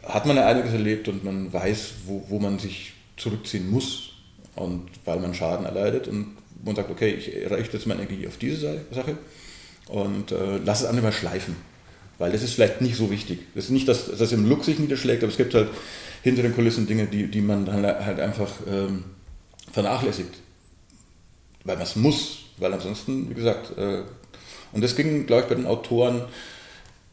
hat man ja einiges erlebt und man weiß, wo, wo man sich zurückziehen muss und weil man Schaden erleidet und man sagt, okay, ich richte jetzt meine Energie auf diese Sache und äh, lasse es andere mal schleifen. Weil das ist vielleicht nicht so wichtig. Das ist nicht, dass das im Look sich niederschlägt, aber es gibt halt hinter den Kulissen Dinge, die, die man dann halt einfach ähm, vernachlässigt. Weil man es muss, weil ansonsten, wie gesagt, äh, und das ging, glaube ich, bei den Autoren,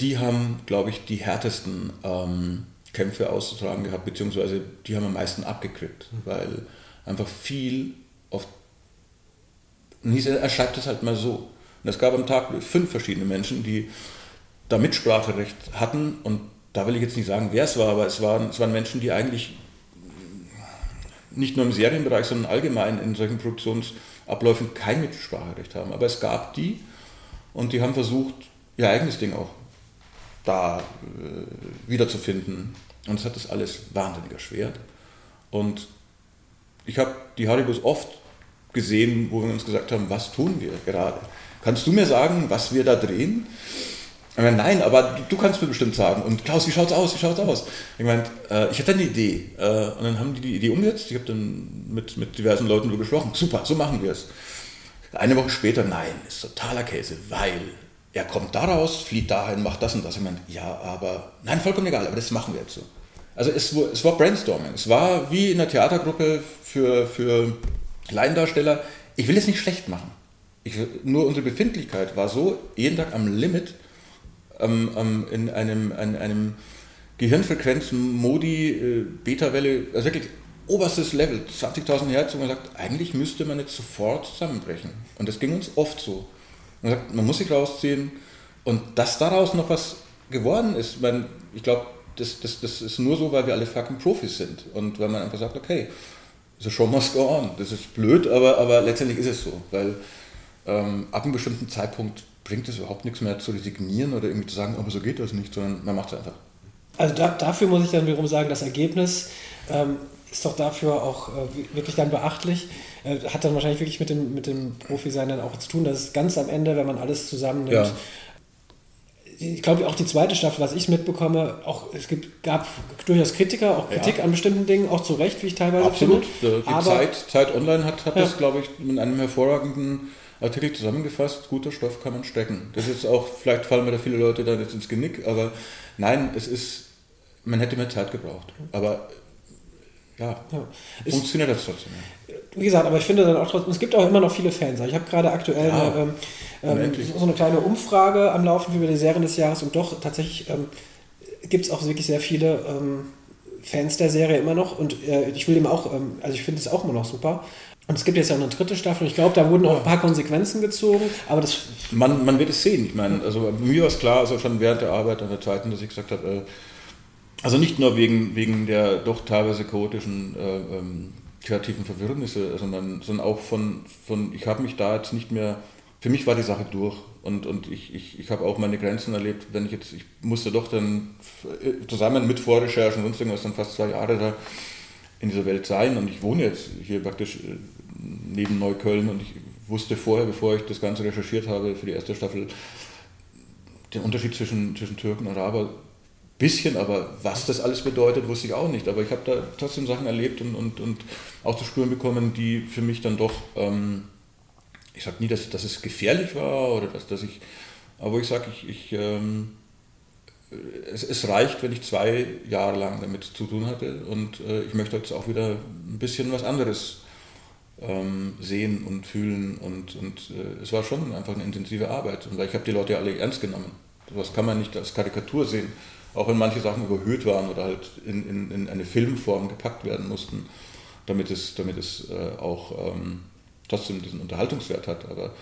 die haben, glaube ich, die härtesten ähm, Kämpfe auszutragen gehabt, beziehungsweise die haben am meisten abgekriegt, mhm. weil einfach viel auf. Und er schreibt es halt mal so. Und es gab am Tag fünf verschiedene Menschen, die da Mitspracherecht hatten und da will ich jetzt nicht sagen, wer es war, aber es waren, es waren Menschen, die eigentlich nicht nur im Serienbereich, sondern allgemein in solchen Produktionsabläufen kein Mitspracherecht haben. Aber es gab die und die haben versucht, ihr eigenes Ding auch da äh, wiederzufinden. Und es hat das alles wahnsinnig erschwert. Und ich habe die Haribus oft gesehen, wo wir uns gesagt haben, was tun wir gerade? Kannst du mir sagen, was wir da drehen? Ich meine, nein, aber du, kannst mir bestimmt sagen. Und Klaus, wie schaut's aus? Wie schaut's aus? Ich meine, äh, ich hatte eine Idee. Äh, und dann haben die die Idee umgesetzt. Ich habe dann mit, mit diversen Leuten darüber gesprochen. Super, so machen wir es. Eine Woche später, nein, ist totaler Käse, weil er kommt daraus, flieht dahin, macht das und das. Ich meine, ja, aber, nein, vollkommen egal, aber das machen wir jetzt so. Also es, es war Brainstorming. Es war wie in einer Theatergruppe für, für Laiendarsteller. Ich will es nicht schlecht machen. Ich, nur unsere Befindlichkeit war so jeden Tag am Limit, ähm, ähm, in einem, an einem Gehirnfrequenzen-Modi, äh, Beta-Welle, also wirklich oberstes Level, 20.000 Hertz, und man sagt, eigentlich müsste man jetzt sofort zusammenbrechen. Und das ging uns oft so. Man sagt, man muss sich rausziehen und dass daraus noch was geworden ist, man, ich glaube, das, das, das ist nur so, weil wir alle fucking Profis sind und weil man einfach sagt, okay, the show must go on. Das ist blöd, aber, aber letztendlich ist es so, weil ähm, ab einem bestimmten Zeitpunkt bringt es überhaupt nichts mehr zu resignieren oder irgendwie zu sagen, aber so geht das nicht, sondern man macht es einfach. Also da, dafür muss ich dann wiederum sagen, das Ergebnis ähm, ist doch dafür auch äh, wirklich dann beachtlich. Äh, hat dann wahrscheinlich wirklich mit dem, mit dem Profi-Sein dann auch zu tun. Das ist ganz am Ende, wenn man alles zusammennimmt. Ja. Ich glaube auch die zweite Staffel, was ich mitbekomme, auch es gibt, gab durchaus Kritiker, auch Kritik ja. an bestimmten Dingen, auch zu Recht, wie ich teilweise Absolut. finde. Absolut. Die Zeit, Zeit Online hat, hat ja. das, glaube ich, mit einem hervorragenden Artikel zusammengefasst, guter Stoff kann man stecken. Das ist auch, vielleicht fallen mir da viele Leute dann jetzt ins Genick, aber nein, es ist, man hätte mehr Zeit gebraucht. Aber ja, ja. funktioniert das trotzdem. Wie gesagt, aber ich finde dann auch trotzdem, es gibt auch immer noch viele Fans. Ich habe gerade aktuell ja, eine, ähm, ähm so eine kleine Umfrage am Laufen über die Serien des Jahres und doch tatsächlich ähm, gibt es auch wirklich sehr viele ähm, Fans der Serie immer noch und äh, ich will ihm auch, ähm, also ich finde es auch immer noch super. Und es gibt jetzt ja auch eine dritte Staffel. Ich glaube, da wurden auch ein paar Konsequenzen gezogen. Aber das man, man wird es sehen. Ich meine, also mir war es klar, also schon während der Arbeit an der zweiten, dass ich gesagt habe, äh, also nicht nur wegen, wegen der doch teilweise chaotischen äh, ähm, kreativen Verwirrnisse, sondern, sondern auch von, von ich habe mich da jetzt nicht mehr für mich war die Sache durch und, und ich, ich, ich habe auch meine Grenzen erlebt, wenn ich jetzt, ich musste doch dann zusammen mit Vorrecherchen und sonst irgendwas dann fast zwei Jahre da in dieser Welt sein. Und ich wohne jetzt hier praktisch äh, neben Neukölln. Und ich wusste vorher, bevor ich das Ganze recherchiert habe für die erste Staffel, den Unterschied zwischen, zwischen Türken und Araber. Bisschen, aber was das alles bedeutet, wusste ich auch nicht. Aber ich habe da trotzdem Sachen erlebt und, und, und auch zu spüren bekommen, die für mich dann doch, ähm, ich sage nie, dass, dass es gefährlich war oder dass, dass ich, aber ich sage, ich, ich ähm, es, es, reicht, wenn ich zwei Jahre lang damit zu tun hatte und äh, ich möchte jetzt auch wieder ein bisschen was anderes ähm, sehen und fühlen und, und äh, es war schon einfach eine intensive Arbeit und ich habe die Leute alle ernst genommen. Das kann man nicht als Karikatur sehen auch wenn manche Sachen überhöht waren oder halt in, in, in eine Filmform gepackt werden mussten, damit es, damit es äh, auch ähm, trotzdem diesen Unterhaltungswert hat. Aber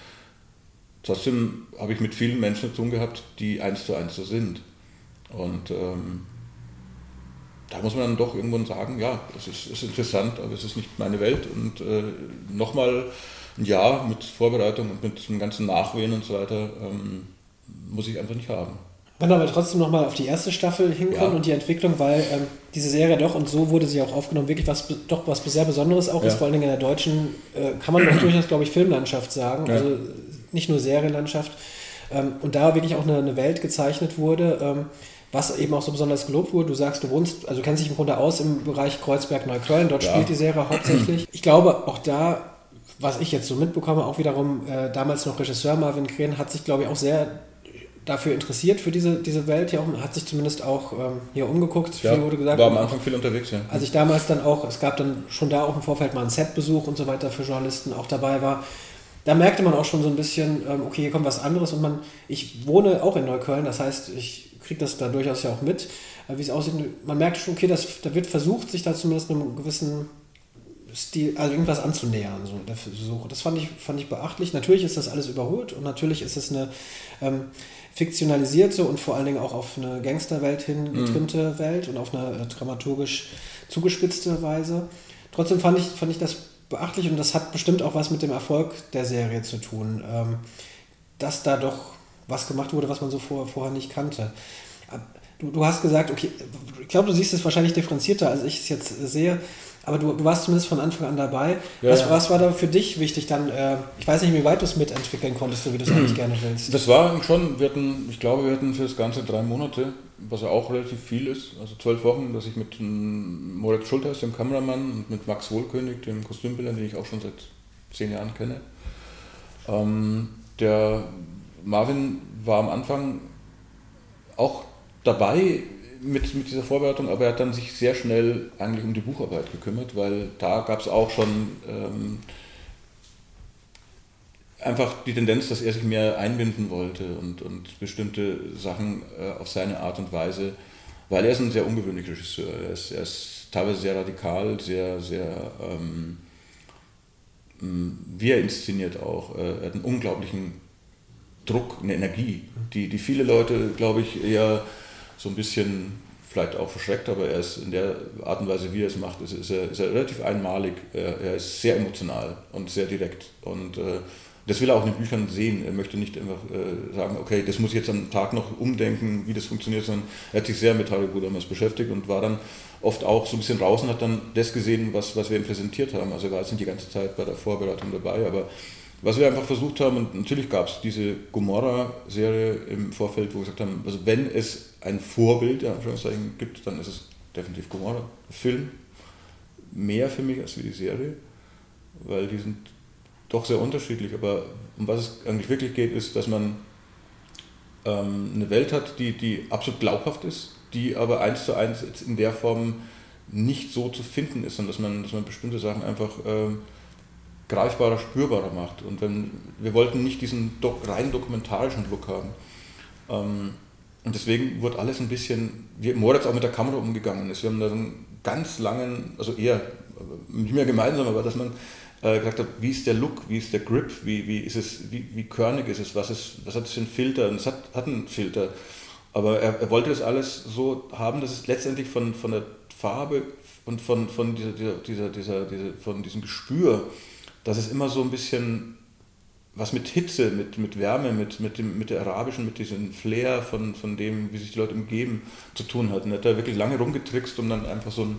trotzdem habe ich mit vielen Menschen zu tun gehabt, die eins zu eins so sind. Und ähm, da muss man dann doch irgendwann sagen, ja, es ist, ist interessant, aber es ist nicht meine Welt. Und äh, nochmal ein Jahr mit Vorbereitung und mit dem ganzen Nachwehen und so weiter ähm, muss ich einfach nicht haben. Wenn aber trotzdem nochmal auf die erste Staffel hinkommen ja. und die Entwicklung, weil ähm, diese Serie doch, und so wurde sie auch aufgenommen, wirklich was doch was sehr Besonderes auch ja. ist, vor allen Dingen in der deutschen, äh, kann man durchaus, glaube ich, Filmlandschaft sagen, ja. also nicht nur Serienlandschaft. Ähm, und da wirklich auch eine, eine Welt gezeichnet wurde, ähm, was eben auch so besonders gelobt wurde. Du sagst, du wohnst, also kennst dich im Grunde aus im Bereich Kreuzberg-Neukölln, dort spielt die Serie hauptsächlich. *clears throat* Ich glaube, auch da was ich jetzt so mitbekomme, auch wiederum äh, damals noch Regisseur Marvin Kren hat sich, glaube ich, auch sehr dafür interessiert, für diese, diese Welt hier auch, hat sich zumindest auch ähm, hier umgeguckt, ja, wurde gesagt. War am Anfang viel unterwegs, ja. Als ich damals dann auch, es gab dann schon da auch im Vorfeld mal einen Setbesuch und so weiter für Journalisten auch dabei war, da merkte man auch schon so ein bisschen, ähm, okay, hier kommt was anderes und man, ich wohne auch in Neukölln, das heißt, ich kriege das da durchaus ja auch mit, äh, wie es aussieht. Man merkt schon, okay, das, da wird versucht, sich da zumindest einem gewissen Stil, also irgendwas anzunähern. So, der Versuch. Das fand ich, fand ich beachtlich. Natürlich ist das alles überholt und natürlich ist es eine ähm, fiktionalisierte und vor allen Dingen auch auf eine Gangsterwelt hingetrimmte mhm. Welt und auf eine äh, dramaturgisch zugespitzte Weise. Trotzdem fand ich, fand ich das beachtlich und das hat bestimmt auch was mit dem Erfolg der Serie zu tun, ähm, dass da doch was gemacht wurde, was man so vor, vorher nicht kannte. Du, du hast gesagt, okay, ich glaube, du siehst es wahrscheinlich differenzierter, als ich es jetzt sehe. Aber du, du warst zumindest von Anfang an dabei. Ja, was, ja. was war da für dich wichtig dann? Äh, ich weiß nicht, wie weit du es mitentwickeln konntest, so wie du es *clears throat* eigentlich gerne willst. Das war schon, wir hatten, ich glaube, wir hatten für das Ganze drei Monate, was ja auch relativ viel ist, also zwölf Wochen, dass ich mit Moritz Schulteis, dem Kameramann, und mit Max Wohlkönig, dem Kostümbilder, den ich auch schon seit zehn Jahren kenne. Ähm, der Marvin war am Anfang auch dabei mit, mit dieser Vorbereitung, aber er hat dann sich sehr schnell eigentlich um die Bucharbeit gekümmert, weil da gab es auch schon ähm, einfach die Tendenz, dass er sich mehr einbinden wollte und, und bestimmte Sachen äh, auf seine Art und Weise, weil er ist ein sehr ungewöhnlicher Regisseur. Er ist, er ist teilweise sehr radikal, sehr, sehr, ähm, wie er inszeniert auch. Äh, er hat einen unglaublichen Druck, eine Energie, die, die viele Leute, glaube ich, eher so ein bisschen vielleicht auch verschreckt, aber er ist in der Art und Weise, wie er es macht, ist, ist, er, ist er relativ einmalig. Er, er, ist sehr emotional und sehr direkt. Und äh, das will er auch in den Büchern sehen. Er möchte nicht einfach äh, sagen, okay, das muss ich jetzt am Tag noch umdenken, wie das funktioniert, sondern er hat sich sehr mit Harry Budamas beschäftigt und war dann oft auch so ein bisschen draußen, hat dann das gesehen, was, was wir ihm präsentiert haben. Also er war jetzt nicht die ganze Zeit bei der Vorbereitung dabei, aber was wir einfach versucht haben, und natürlich gab es diese Gomorra-Serie im Vorfeld, wo wir gesagt haben, also wenn es ein Vorbild ja, gibt, dann ist es definitiv Gomorra. Film mehr für mich als wie die Serie, weil die sind doch sehr unterschiedlich. Aber um was es eigentlich wirklich geht, ist, dass man ähm, eine Welt hat, die, die absolut glaubhaft ist, die aber eins zu eins in der Form nicht so zu finden ist, sondern dass man, dass man bestimmte Sachen einfach ähm, greifbarer, spürbarer macht. Und wenn, wir wollten nicht diesen do, rein dokumentarischen Look haben. Ähm, und deswegen wurde alles ein bisschen, wie Moritz auch mit der Kamera umgegangen ist. Wir haben da einen ganz langen, also eher nicht mehr gemeinsam, aber dass man äh, gesagt hat, wie ist der Look, wie ist der Grip, wie, wie, ist es, wie, wie körnig ist es, was, ist, was hat es für einen Filter? Und es hat, hat einen Filter. Aber er, er wollte das alles so haben, dass es letztendlich von, von der Farbe und von, von, dieser, dieser, dieser, dieser, von diesem Gespür dass es immer so ein bisschen was mit Hitze, mit, mit Wärme, mit, mit, dem, mit der arabischen, mit diesem Flair von, von dem, wie sich die Leute umgeben, zu tun hat. Und er hat da wirklich lange rumgetrickst, um dann einfach so ein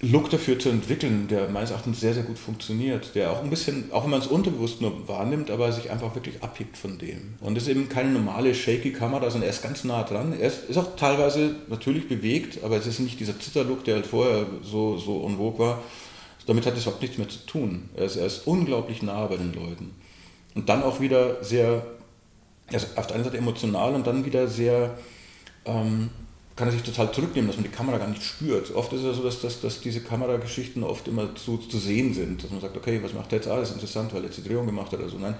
Look dafür zu entwickeln, der meines Erachtens sehr, sehr gut funktioniert, der auch ein bisschen, auch wenn man es unterbewusst nur wahrnimmt, aber sich einfach wirklich abhebt von dem. Und es ist eben keine normale shaky Kamera, sondern er ist ganz nah dran. Er ist, ist auch teilweise natürlich bewegt, aber es ist nicht dieser Zitterlook, der halt vorher so, so en vogue war. Damit hat es überhaupt nichts mehr zu tun. Er ist, er ist unglaublich nah bei den Leuten. Und dann auch wieder sehr, also auf der einen Seite emotional und dann wieder sehr ähm, kann er sich total zurücknehmen, dass man die Kamera gar nicht spürt. Oft ist es ja so, dass, dass, dass diese Kamerageschichten oft immer zu, zu sehen sind, dass man sagt, okay, was macht der jetzt? Ah, interessant, weil er jetzt die Drehung gemacht hat oder so. Nein,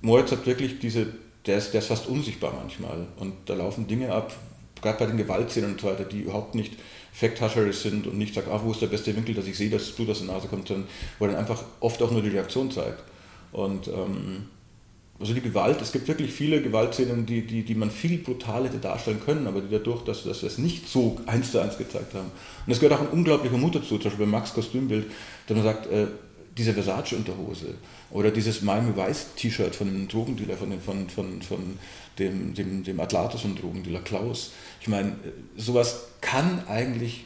Moritz hat wirklich diese, der ist, der ist fast unsichtbar manchmal und da laufen Dinge ab, gerade bei den Gewaltszenen und so weiter, die überhaupt nicht fact sind und nicht sagt, ah, wo ist der beste Winkel, dass ich sehe, dass du das in die Nase kommt, sondern wo dann einfach oft auch nur die Reaktion zeigt. Und ähm, also die Gewalt, es gibt wirklich viele Gewaltszenen, die, die, die man viel brutaler hätte darstellen können, aber die dadurch, dass, dass wir es nicht so eins zu eins gezeigt haben. Und es gehört auch ein unglaublicher Mut dazu, zum Beispiel bei Max Kostümbild, dass man sagt, äh, diese Versace-Unterhose oder dieses Miami Vice-T-Shirt von dem Drogendealer, von, dem, von, von, von dem, dem, dem Atlatus und Drogendealer Klaus. Ich meine, sowas kann eigentlich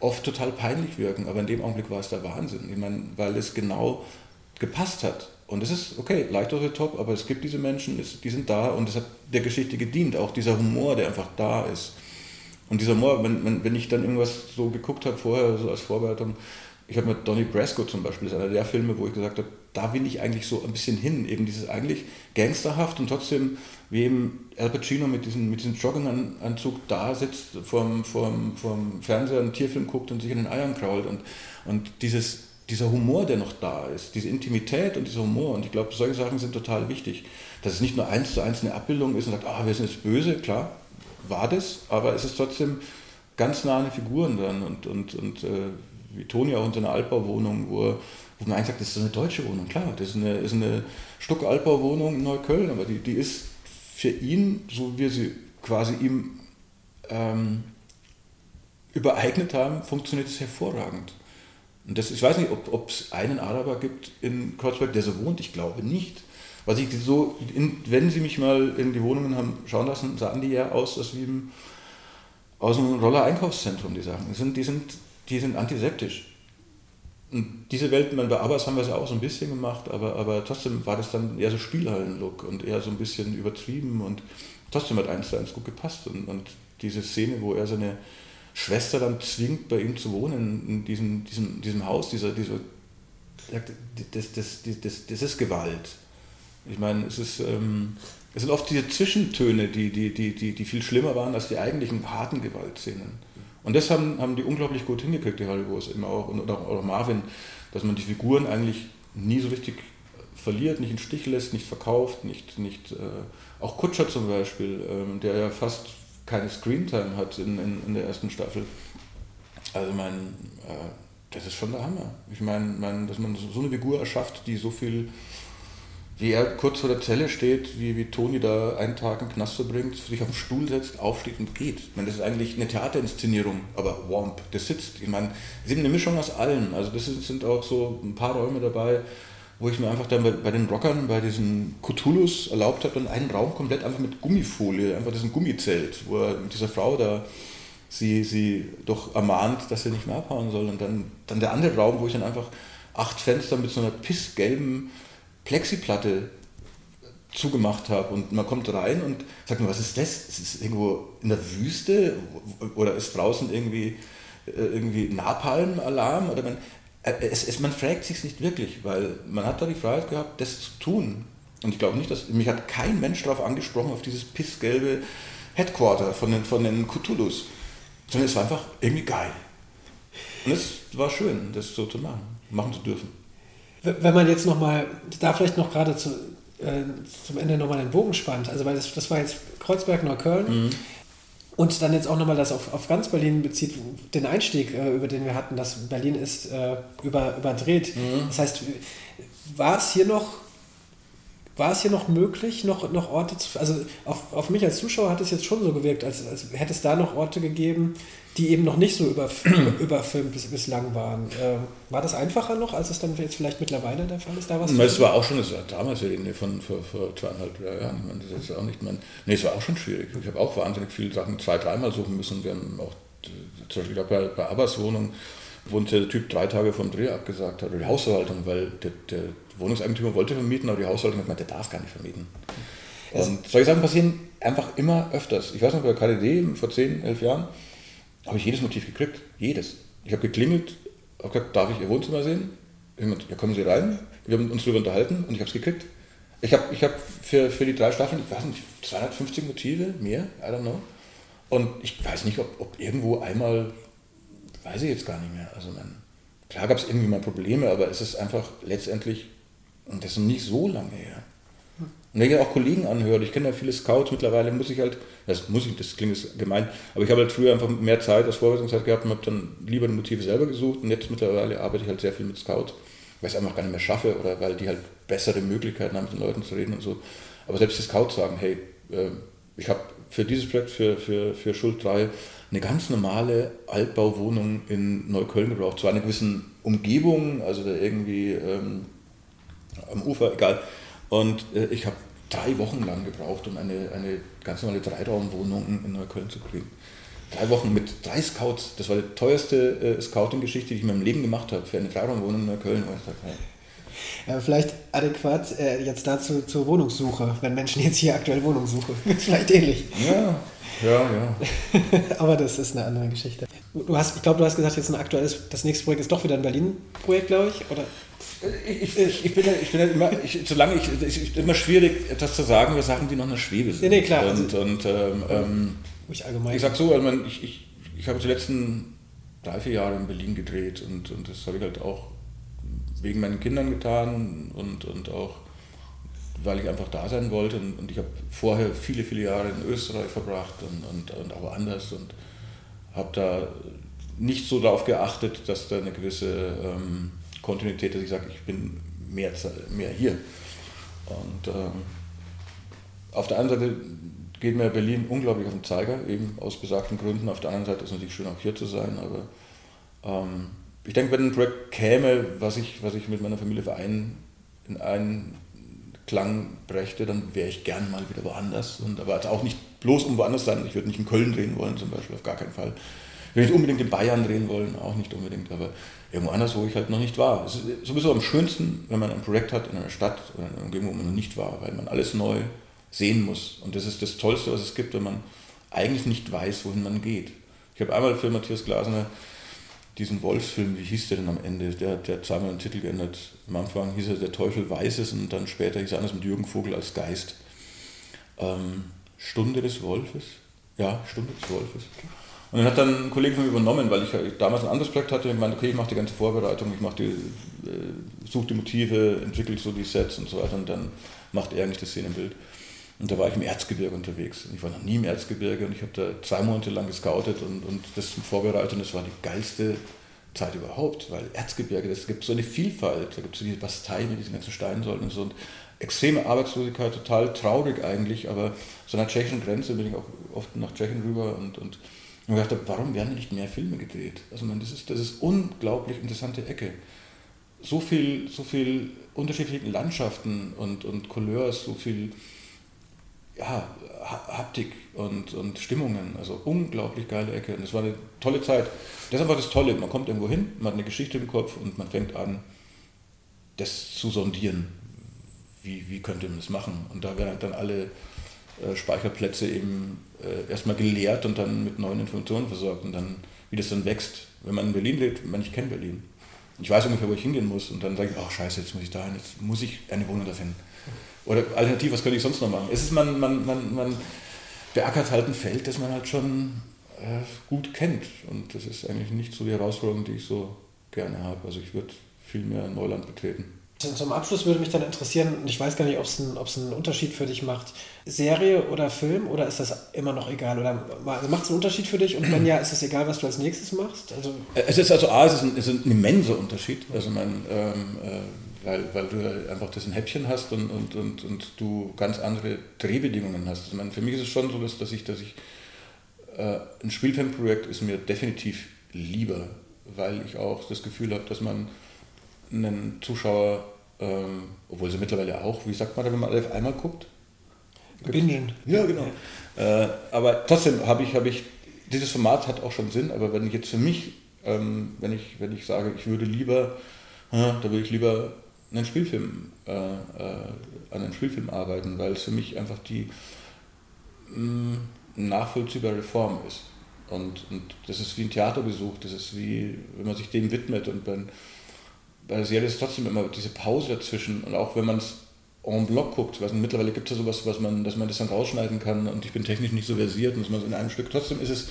oft total peinlich wirken, aber in dem Augenblick war es der Wahnsinn. Ich meine, weil es genau gepasst hat. Und es ist okay, leicht the top, aber es gibt diese Menschen, die sind da und es hat der Geschichte gedient, auch dieser Humor, der einfach da ist. Und dieser Humor, wenn, wenn, wenn ich dann irgendwas so geguckt habe vorher, so als Vorbereitung, ich habe mit Donnie Brasco zum Beispiel, das ist einer der Filme, wo ich gesagt habe, da will ich eigentlich so ein bisschen hin, eben dieses eigentlich gangsterhaft und trotzdem, wie eben Al Pacino mit diesem, mit diesem Jogginganzug da sitzt, vorm, vorm, vorm Fernseher einen Tierfilm guckt und sich in den Eiern krault und, und dieses dieser Humor, der noch da ist, diese Intimität und dieser Humor. Und ich glaube, solche Sachen sind total wichtig. Dass es nicht nur eins zu eins eine Abbildung ist und sagt, ah, wir sind jetzt böse, klar, war das, aber es ist trotzdem ganz nah an den Figuren dran. Und, und, und äh, wie Toni auch in seiner Altbauwohnung, wo, wo man eigentlich sagt, das ist eine deutsche Wohnung, klar, das ist eine, ist eine Stuck-Altbauwohnung in Neukölln, aber die, die ist für ihn, so wie wir sie quasi ihm ähm, übereignet haben, funktioniert es hervorragend. Und das, ich weiß nicht, ob es einen Araber gibt in Kreuzberg, der so wohnt. Ich glaube nicht. Was ich so, in, wenn Sie mich mal in die Wohnungen haben schauen lassen, sahen die ja aus, als wie im, aus einem Roller-Einkaufszentrum, die Sachen. Die sind, die, sind, die sind antiseptisch. Und diese Welt, bei Abbas haben wir es ja auch so ein bisschen gemacht, aber, aber trotzdem war das dann eher so Spielhallen-Look und eher so ein bisschen übertrieben und trotzdem hat eins zu eins gut gepasst. Und, und diese Szene, wo er seine Schwester dann zwingt, bei ihm zu wohnen, in diesem, diesem, diesem Haus, dieser, dieser, das, das, das, das ist Gewalt. Ich meine, es, ist, ähm, es sind oft diese Zwischentöne, die, die, die, die, die viel schlimmer waren als die eigentlichen harten Gewaltszenen. Und das haben, haben die unglaublich gut hingekriegt, die Hollywoods immer auch, und auch, auch Marvin, dass man die Figuren eigentlich nie so richtig verliert, nicht in Stich lässt, nicht verkauft, nicht, nicht äh, auch Kutscher zum Beispiel, ähm, der ja fast keine Screentime hat in, in, in der ersten Staffel. Also mein, äh, das ist schon der Hammer. Ich meine, mein, dass man so eine Figur erschafft, die so viel, wie er kurz vor der Zelle steht, wie, wie Toni da einen Tag im Knast verbringt, sich auf den Stuhl setzt, aufsteht und geht. Ich meine, das ist eigentlich eine Theaterinszenierung, aber Womp, der sitzt. Ich meine, es ist eine Mischung aus allem. Also das sind auch so ein paar Räume dabei, wo ich mir einfach dann bei, bei den Rockern, bei diesen Cthulhus erlaubt habe, dann einen Raum komplett einfach mit Gummifolie, einfach das Gummizelt, wo er mit dieser Frau da sie, sie doch ermahnt, dass sie nicht mehr abhauen soll. Und dann, dann der andere Raum, wo ich dann einfach acht Fenster mit so einer pissgelben Plexiplatte zugemacht habe und man kommt rein und sagt mir, was ist das? Ist es irgendwo in der Wüste oder ist draußen irgendwie, äh, irgendwie Napalm-Alarm? Man, äh, es, es, man fragt sich nicht wirklich, weil man hat da die Freiheit gehabt, das zu tun. Und ich glaube nicht, dass mich hat kein Mensch darauf angesprochen, auf dieses pissgelbe Headquarter von den, von den Cthulhus. Sondern es war einfach irgendwie geil. Und es war schön, das so zu machen, machen zu dürfen. Wenn man jetzt nochmal, da vielleicht noch gerade zu, äh, zum Ende nochmal den Bogen spannt, also weil das, das war jetzt Kreuzberg-Neukölln. Mhm. Und dann jetzt auch nochmal das auf, auf ganz Berlin bezieht, den Einstieg, äh, über den wir hatten, dass Berlin ist äh, über, überdreht. Mhm. Das heißt, war es hier noch, war es hier noch möglich, noch, noch Orte zu. Also auf, auf mich als Zuschauer hat es jetzt schon so gewirkt, als, als hätte es da noch Orte gegeben, die eben noch nicht so über, *clears throat* überfilmt bis, bislang waren. Ähm, war das einfacher noch, als es dann jetzt vielleicht mittlerweile der Fall ist? Da was es war auch schon, das war damals von vor, vor zweieinhalb Jahren. Ich meine, das ist auch nicht mein. Nee, es war auch schon schwierig. Ich habe auch wahnsinnig viele Sachen zwei, dreimal suchen müssen. Wir haben auch zum Beispiel bei, bei Abbas Wohnung, wo der Typ drei Tage vom Dreh abgesagt hat, oder die Hausverwaltung, weil der, der Wohnungseigentümer wollte vermieten, aber die Hausverwaltung hat gesagt, der darf gar nicht vermieten. Und solche Sachen passieren einfach immer öfters. Ich weiß noch, bei KDD vor 10, 11 Jahren habe ich jedes Motiv gekriegt. Jedes. Ich habe geklingelt, habe gesagt, darf ich Ihr Wohnzimmer sehen? Jemand, ja, kommen Sie rein. Wir haben uns darüber unterhalten und ich habe es gekriegt. Ich habe ich hab für, für die drei Staffeln, ich weiß nicht, 250 Motive, mehr, I don't know. Und ich weiß nicht, ob, ob irgendwo einmal, weiß ich jetzt gar nicht mehr. Also man, klar gab es irgendwie mal Probleme, aber es ist einfach letztendlich, und das ist nicht so lange her. Und wenn ich auch Kollegen anhöre, ich kenne ja viele Scouts, mittlerweile muss ich halt, das muss ich, das klingt gemein, aber ich habe halt früher einfach mehr Zeit als Vorbereitungszeit gehabt und habe dann lieber die Motive selber gesucht und jetzt mittlerweile arbeite ich halt sehr viel mit Scouts, weil ich es einfach gar nicht mehr schaffe oder weil die halt bessere Möglichkeiten haben, mit den Leuten zu reden und so. Aber selbst die Scouts sagen, hey, äh, ich habe für dieses Projekt, für, für, für Schuld 3, eine ganz normale Altbauwohnung in Neukölln gebraucht, zwar in einer gewissen Umgebung, also da irgendwie ähm, am Ufer, egal, und äh, ich habe drei Wochen lang gebraucht, um eine, eine ganz normale Dreiraumwohnung in Neukölln zu kriegen. Drei Wochen mit drei Scouts. Das war die teuerste äh, Scouting-Geschichte, die ich in meinem Leben gemacht habe, für eine Dreiraumwohnung in Neukölln. Ja, vielleicht adäquat äh, jetzt dazu zur Wohnungssuche, wenn Menschen jetzt hier aktuell Wohnung suchen. *laughs* vielleicht ähnlich. Ja, ja, ja. *laughs* Aber das ist eine andere Geschichte. Du hast, ich glaube, du hast gesagt, jetzt ein aktuelles, das nächste Projekt ist doch wieder ein Berlin-Projekt, glaube ich, oder? Ich, ich, ich, bin ja, ich bin ja immer, ich, solange ich, es ist immer schwierig, etwas zu sagen über Sachen, die noch in der Schwebe sind. Nee, nee, klar. Und, also, und ähm, ähm, ich, allgemein ich sag so, also ich, ich, ich habe die letzten drei, vier Jahre in Berlin gedreht und, und das habe ich halt auch wegen meinen Kindern getan und, und auch weil ich einfach da sein wollte. Und, und ich habe vorher viele, viele Jahre in Österreich verbracht und, und, und auch woanders und habe da nicht so darauf geachtet, dass da eine gewisse ähm, Kontinuität, dass ich sage, ich bin mehr, mehr hier. Und ähm, auf der einen Seite geht mir Berlin unglaublich auf den Zeiger, eben aus besagten Gründen. Auf der anderen Seite ist es natürlich schön, auch hier zu sein. Aber ähm, ich denke, wenn ein Projekt käme, was ich, was ich mit meiner Familie vereinen, in einen Klang brächte, dann wäre ich gern mal wieder woanders. Und aber auch nicht bloß um woanders sein. Ich würde nicht in Köln drehen wollen, zum Beispiel, auf gar keinen Fall. Ich würde nicht unbedingt in Bayern drehen wollen, auch nicht unbedingt. Aber irgendwo anders, wo ich halt noch nicht war. Es ist sowieso am schönsten, wenn man ein Projekt hat in einer Stadt oder in einer Umgebung, wo man noch nicht war, weil man alles neu sehen muss. Und das ist das Tollste, was es gibt, wenn man eigentlich nicht weiß, wohin man geht. Ich habe einmal für Matthias Glasner diesen Wolfsfilm, wie hieß der denn am Ende? Der hat ja zweimal den Titel geändert. Am Anfang hieß er Der Teufel weiß es und dann später hieß er anders mit Jürgen Vogel als Geist. Ähm, Stunde des Wolfes? Ja, Stunde des Wolfes. Und dann hat dann ein Kollege von mir übernommen, weil ich damals ein anderes Projekt hatte. Ich meinte, okay, ich mache die ganze Vorbereitung, ich mache die, äh, suche die Motive, entwickle so die Sets und so weiter und dann macht er eigentlich das Szenenbild. Und da war ich im Erzgebirge unterwegs. Ich war noch nie im Erzgebirge und ich habe da zwei Monate lang gescoutet und, und das zum Vorbereiten. Das war die geilste Zeit überhaupt, weil Erzgebirge, das gibt so eine Vielfalt. Da gibt es so diese Bastei mit diesen ganzen Steinsäulen und so. Und extreme Arbeitslosigkeit, total traurig eigentlich, aber so an der tschechischen Grenze bin ich auch oft nach Tschechien rüber und, und und ich dachte, warum werden nicht mehr Filme gedreht? Also man, das ist, das ist unglaublich interessante Ecke. So viel, so viel unterschiedliche Landschaften und, und Couleurs, so viel ja, Haptik und, und Stimmungen. Also unglaublich geile Ecke. Und es war eine tolle Zeit. Das ist einfach das Tolle. Man kommt irgendwo hin, man hat eine Geschichte im Kopf und man fängt an, das zu sondieren. Wie, wie könnte man das machen? Und da werden dann alle äh, Speicherplätze eben äh, erstmal geleert und dann mit neuen Informationen versorgt und dann, wie das dann wächst. Wenn man in Berlin lebt, man, ich kenne Berlin. Ich weiß ungefähr, wo ich hingehen muss und dann sage ich, ach scheiße, jetzt muss ich dahin, jetzt muss ich eine Wohnung da finden. Oder alternativ, was könnte ich sonst noch machen? Es ist, man, man, man, man beackert halt ein Feld, das man halt schon äh, gut kennt. Und das ist eigentlich nicht so die Herausforderung, die ich so gerne habe. Also ich würde viel mehr Neuland betreten. Zum Abschluss würde mich dann interessieren, und ich weiß gar nicht, ob es einen, einen Unterschied für dich macht, Serie oder Film, oder ist das immer noch egal? Oder also macht es einen Unterschied für dich? Und wenn ja, ist es egal, was du als nächstes machst? Also es ist also A, es ist ein, ist ein immenser Unterschied. Also mein, ähm, äh, weil, weil du einfach das ein Häppchen hast und, und, und, und du ganz andere Drehbedingungen hast. Also meine, für mich ist es schon so, dass, dass ich, dass ich äh, ein Spielfilmprojekt ist mir definitiv lieber, weil ich auch das Gefühl habe, dass man einen Zuschauer, ähm, obwohl sie mittlerweile auch, wie sagt man da, wenn man auf einmal guckt? Bingen. Ja, genau. Äh, aber trotzdem habe ich, habe ich, dieses Format hat auch schon Sinn, aber wenn ich jetzt für mich, ähm, wenn, ich, wenn ich sage, ich würde lieber, äh, da würde ich lieber einen Spielfilm, äh, äh, an einem Spielfilm arbeiten, weil es für mich einfach die mh, mm, nachvollziehbare Form ist. Und, und das ist wie ein Theaterbesuch, das ist wie, wenn man sich dem widmet und bei, bei der Serie ist trotzdem immer diese Pause dazwischen. Und auch wenn man es en bloc guckt, weil mittlerweile gibt es ja sowas, was man, dass man das dann rausschneiden kann. Und ich bin technisch nicht so versiert und man so in einem Stück, trotzdem ist es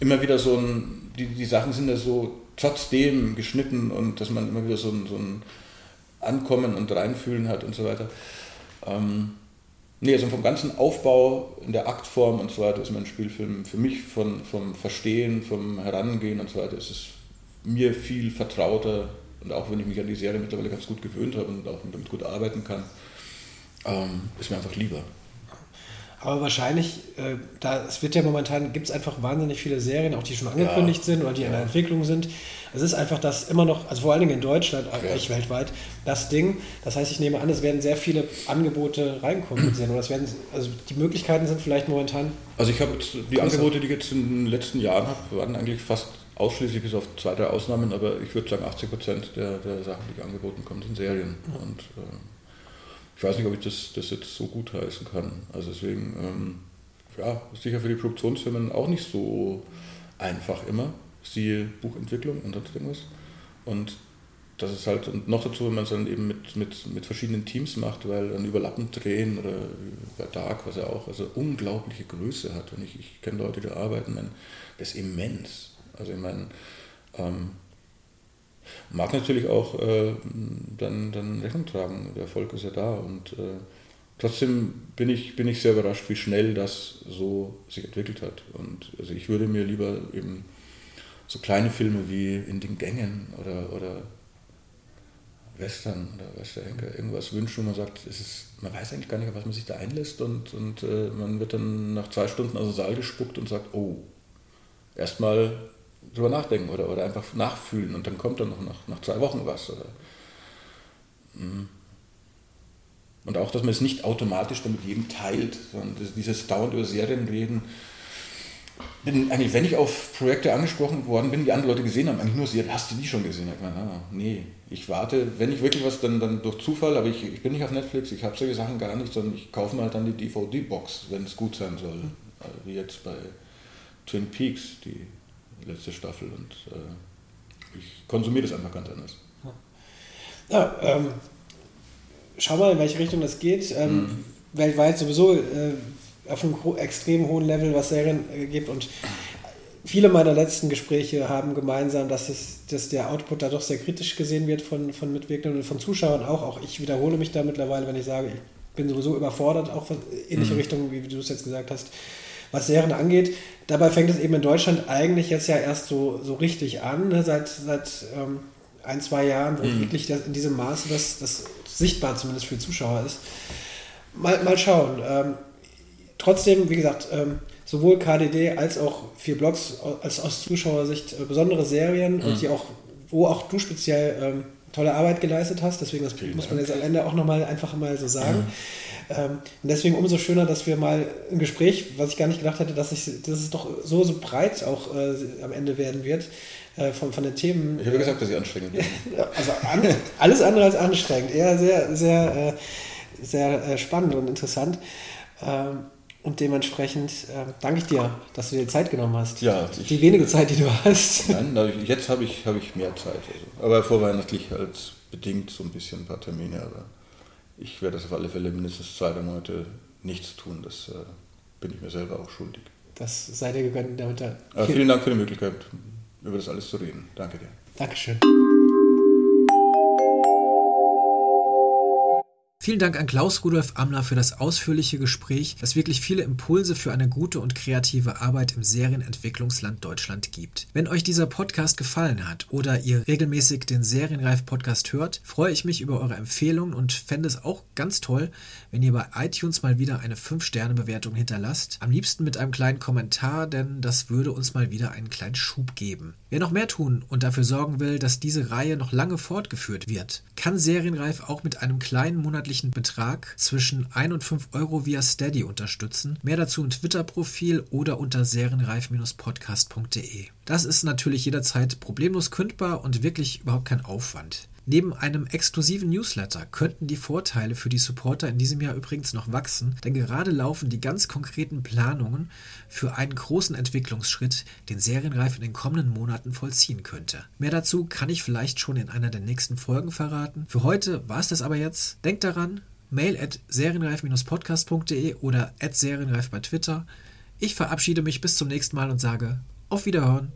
immer wieder so ein, die, die Sachen sind ja so trotzdem geschnitten und dass man immer wieder so ein, so ein Ankommen und Reinfühlen hat und so weiter. Ähm, Nee, also vom ganzen Aufbau in der Aktform und so weiter ist mein Spielfilm für mich von, vom Verstehen, vom Herangehen und so weiter ist es mir viel vertrauter und auch wenn ich mich an die Serie mittlerweile ganz gut gewöhnt habe und auch damit gut arbeiten kann, ähm, ist mir einfach lieber. Aber wahrscheinlich, äh, da es wird ja momentan, gibt es einfach wahnsinnig viele Serien, auch die schon angekündigt ja. sind oder die in der Entwicklung sind. Es ist einfach das immer noch, also vor allen Dingen in Deutschland, ja. nicht weltweit, das Ding. Das heißt, ich nehme an, es werden sehr viele Angebote reinkommen mit Serien. Oder es werden, also die Möglichkeiten sind vielleicht momentan. Also ich habe jetzt die Angebote, die ich jetzt in den letzten Jahren habe, waren eigentlich fast ausschließlich bis auf zwei, drei Ausnahmen, aber ich würde sagen 80 Prozent der, der Sachen, die angeboten kommen, sind Serien. Mhm. Und äh, ich weiß nicht, ob ich das, das jetzt so gut heißen kann. Also deswegen, ähm, ja, sicher für die Produktionsfirmen auch nicht so einfach immer. Siehe Buchentwicklung und sonst irgendwas. Und das ist halt, und noch dazu, wenn man es dann eben mit, mit, mit verschiedenen Teams macht, weil dann überlappend drehen oder bei Dark, was er auch, also unglaubliche Größe hat. Und ich, ich kenne Leute, die da arbeiten, man, das ist immens. Also ich meine, ähm, mag natürlich auch äh, dann, dann Rechnung tragen. Der Erfolg ist ja da und äh, trotzdem bin ich, bin ich sehr überrascht, wie schnell das so sich entwickelt hat. Und also ich würde mir lieber eben so kleine Filme wie In den Gängen oder, oder Western oder Westerhenker irgendwas wünschen, wo man sagt, es ist, man weiß eigentlich gar nicht, auf was man sich da einlässt und, und äh, man wird dann nach zwei Stunden aus dem Saal gespuckt und sagt, oh, erstmal drüber nachdenken oder, oder einfach nachfühlen und dann kommt dann noch nach, nach zwei Wochen was. Oder, hm. und auch, dass man es nicht automatisch dann mit jedem teilt, sondern dieses dauernd über Serien reden. Bin eigentlich, wenn ich auf Projekte angesprochen worden bin, die andere Leute gesehen haben, eigentlich nur Serien, hast du die schon gesehen? Ich meine, ah, nee, ich warte, wenn ich wirklich was, dann, dann durch Zufall, aber ich, ich bin nicht auf Netflix, ich habe solche Sachen gar nicht, sondern ich kaufe mir halt dann die DVD-Box, wenn es gut sein soll. Also wie jetzt bei Twin Peaks, die letzte Staffel und äh, ich konsumiere das einfach ganz anders. Ja, ähm, schau mal, in welche Richtung das geht. Ähm, mhm. Weltweit sowieso äh, auf einem extrem hohen Level, was Serien äh, gibt und viele meiner letzten Gespräche haben gemeinsam, dass, es, dass der Output da doch sehr kritisch gesehen wird von, von Mitwirkenden und von Zuschauern auch. Auch ich wiederhole mich da mittlerweile, wenn ich sage, ich bin sowieso überfordert, auch in ähnliche mhm. Richtung, wie du es jetzt gesagt hast was Serien angeht. Dabei fängt es eben in Deutschland eigentlich jetzt ja erst so, so richtig an, ne? seit, seit ähm, ein, zwei Jahren, wo mhm. wirklich das, in diesem Maße das, das sichtbar zumindest für Zuschauer ist. Mal, mal schauen. Ähm, trotzdem, wie gesagt, ähm, sowohl KDD als auch vier Blogs als aus Zuschauersicht äh, besondere Serien mhm. und die auch, wo auch du speziell ähm, tolle Arbeit geleistet hast. Deswegen, das Vielen muss man jetzt am Ende auch nochmal einfach mal so sagen. Mhm. Ähm, und deswegen umso schöner, dass wir mal ein Gespräch, was ich gar nicht gedacht hätte, dass, ich, dass es doch so, so breit auch äh, am Ende werden wird äh, von, von den Themen. Ich habe gesagt, dass sie anstrengend sind. *laughs* also an, alles andere als anstrengend. Eher sehr, sehr, äh, sehr äh, spannend und interessant. Ähm, und dementsprechend äh, danke ich dir, dass du dir Zeit genommen hast. Ja, die wenige Zeit, die du hast. Nein, jetzt habe ich, hab ich mehr Zeit. Also. Aber vorweihnachtlich halt bedingt so ein bisschen ein paar Termine. Aber ich werde das auf alle Fälle mindestens zwei, drei Monate nichts tun. Das äh, bin ich mir selber auch schuldig. Das sei dir gegönnt. Damit vielen, vielen Dank für die Möglichkeit, über das alles zu reden. Danke dir. Dankeschön. Vielen Dank an Klaus Rudolf Amler für das ausführliche Gespräch, das wirklich viele Impulse für eine gute und kreative Arbeit im Serienentwicklungsland Deutschland gibt. Wenn euch dieser Podcast gefallen hat oder ihr regelmäßig den Serienreif-Podcast hört, freue ich mich über eure Empfehlungen und fände es auch ganz toll, wenn ihr bei iTunes mal wieder eine 5-Sterne-Bewertung hinterlasst. Am liebsten mit einem kleinen Kommentar, denn das würde uns mal wieder einen kleinen Schub geben. Wer noch mehr tun und dafür sorgen will, dass diese Reihe noch lange fortgeführt wird, kann Serienreif auch mit einem kleinen monatlichen Betrag zwischen 1 und 5 Euro via Steady unterstützen. Mehr dazu im Twitter-Profil oder unter serienreif-podcast.de. Das ist natürlich jederzeit problemlos kündbar und wirklich überhaupt kein Aufwand. Neben einem exklusiven Newsletter könnten die Vorteile für die Supporter in diesem Jahr übrigens noch wachsen, denn gerade laufen die ganz konkreten Planungen für einen großen Entwicklungsschritt, den Serienreif in den kommenden Monaten vollziehen könnte. Mehr dazu kann ich vielleicht schon in einer der nächsten Folgen verraten. Für heute war es das aber jetzt. Denkt daran, mail at serienreif-podcast.de oder at serienreif bei Twitter. Ich verabschiede mich bis zum nächsten Mal und sage auf Wiederhören.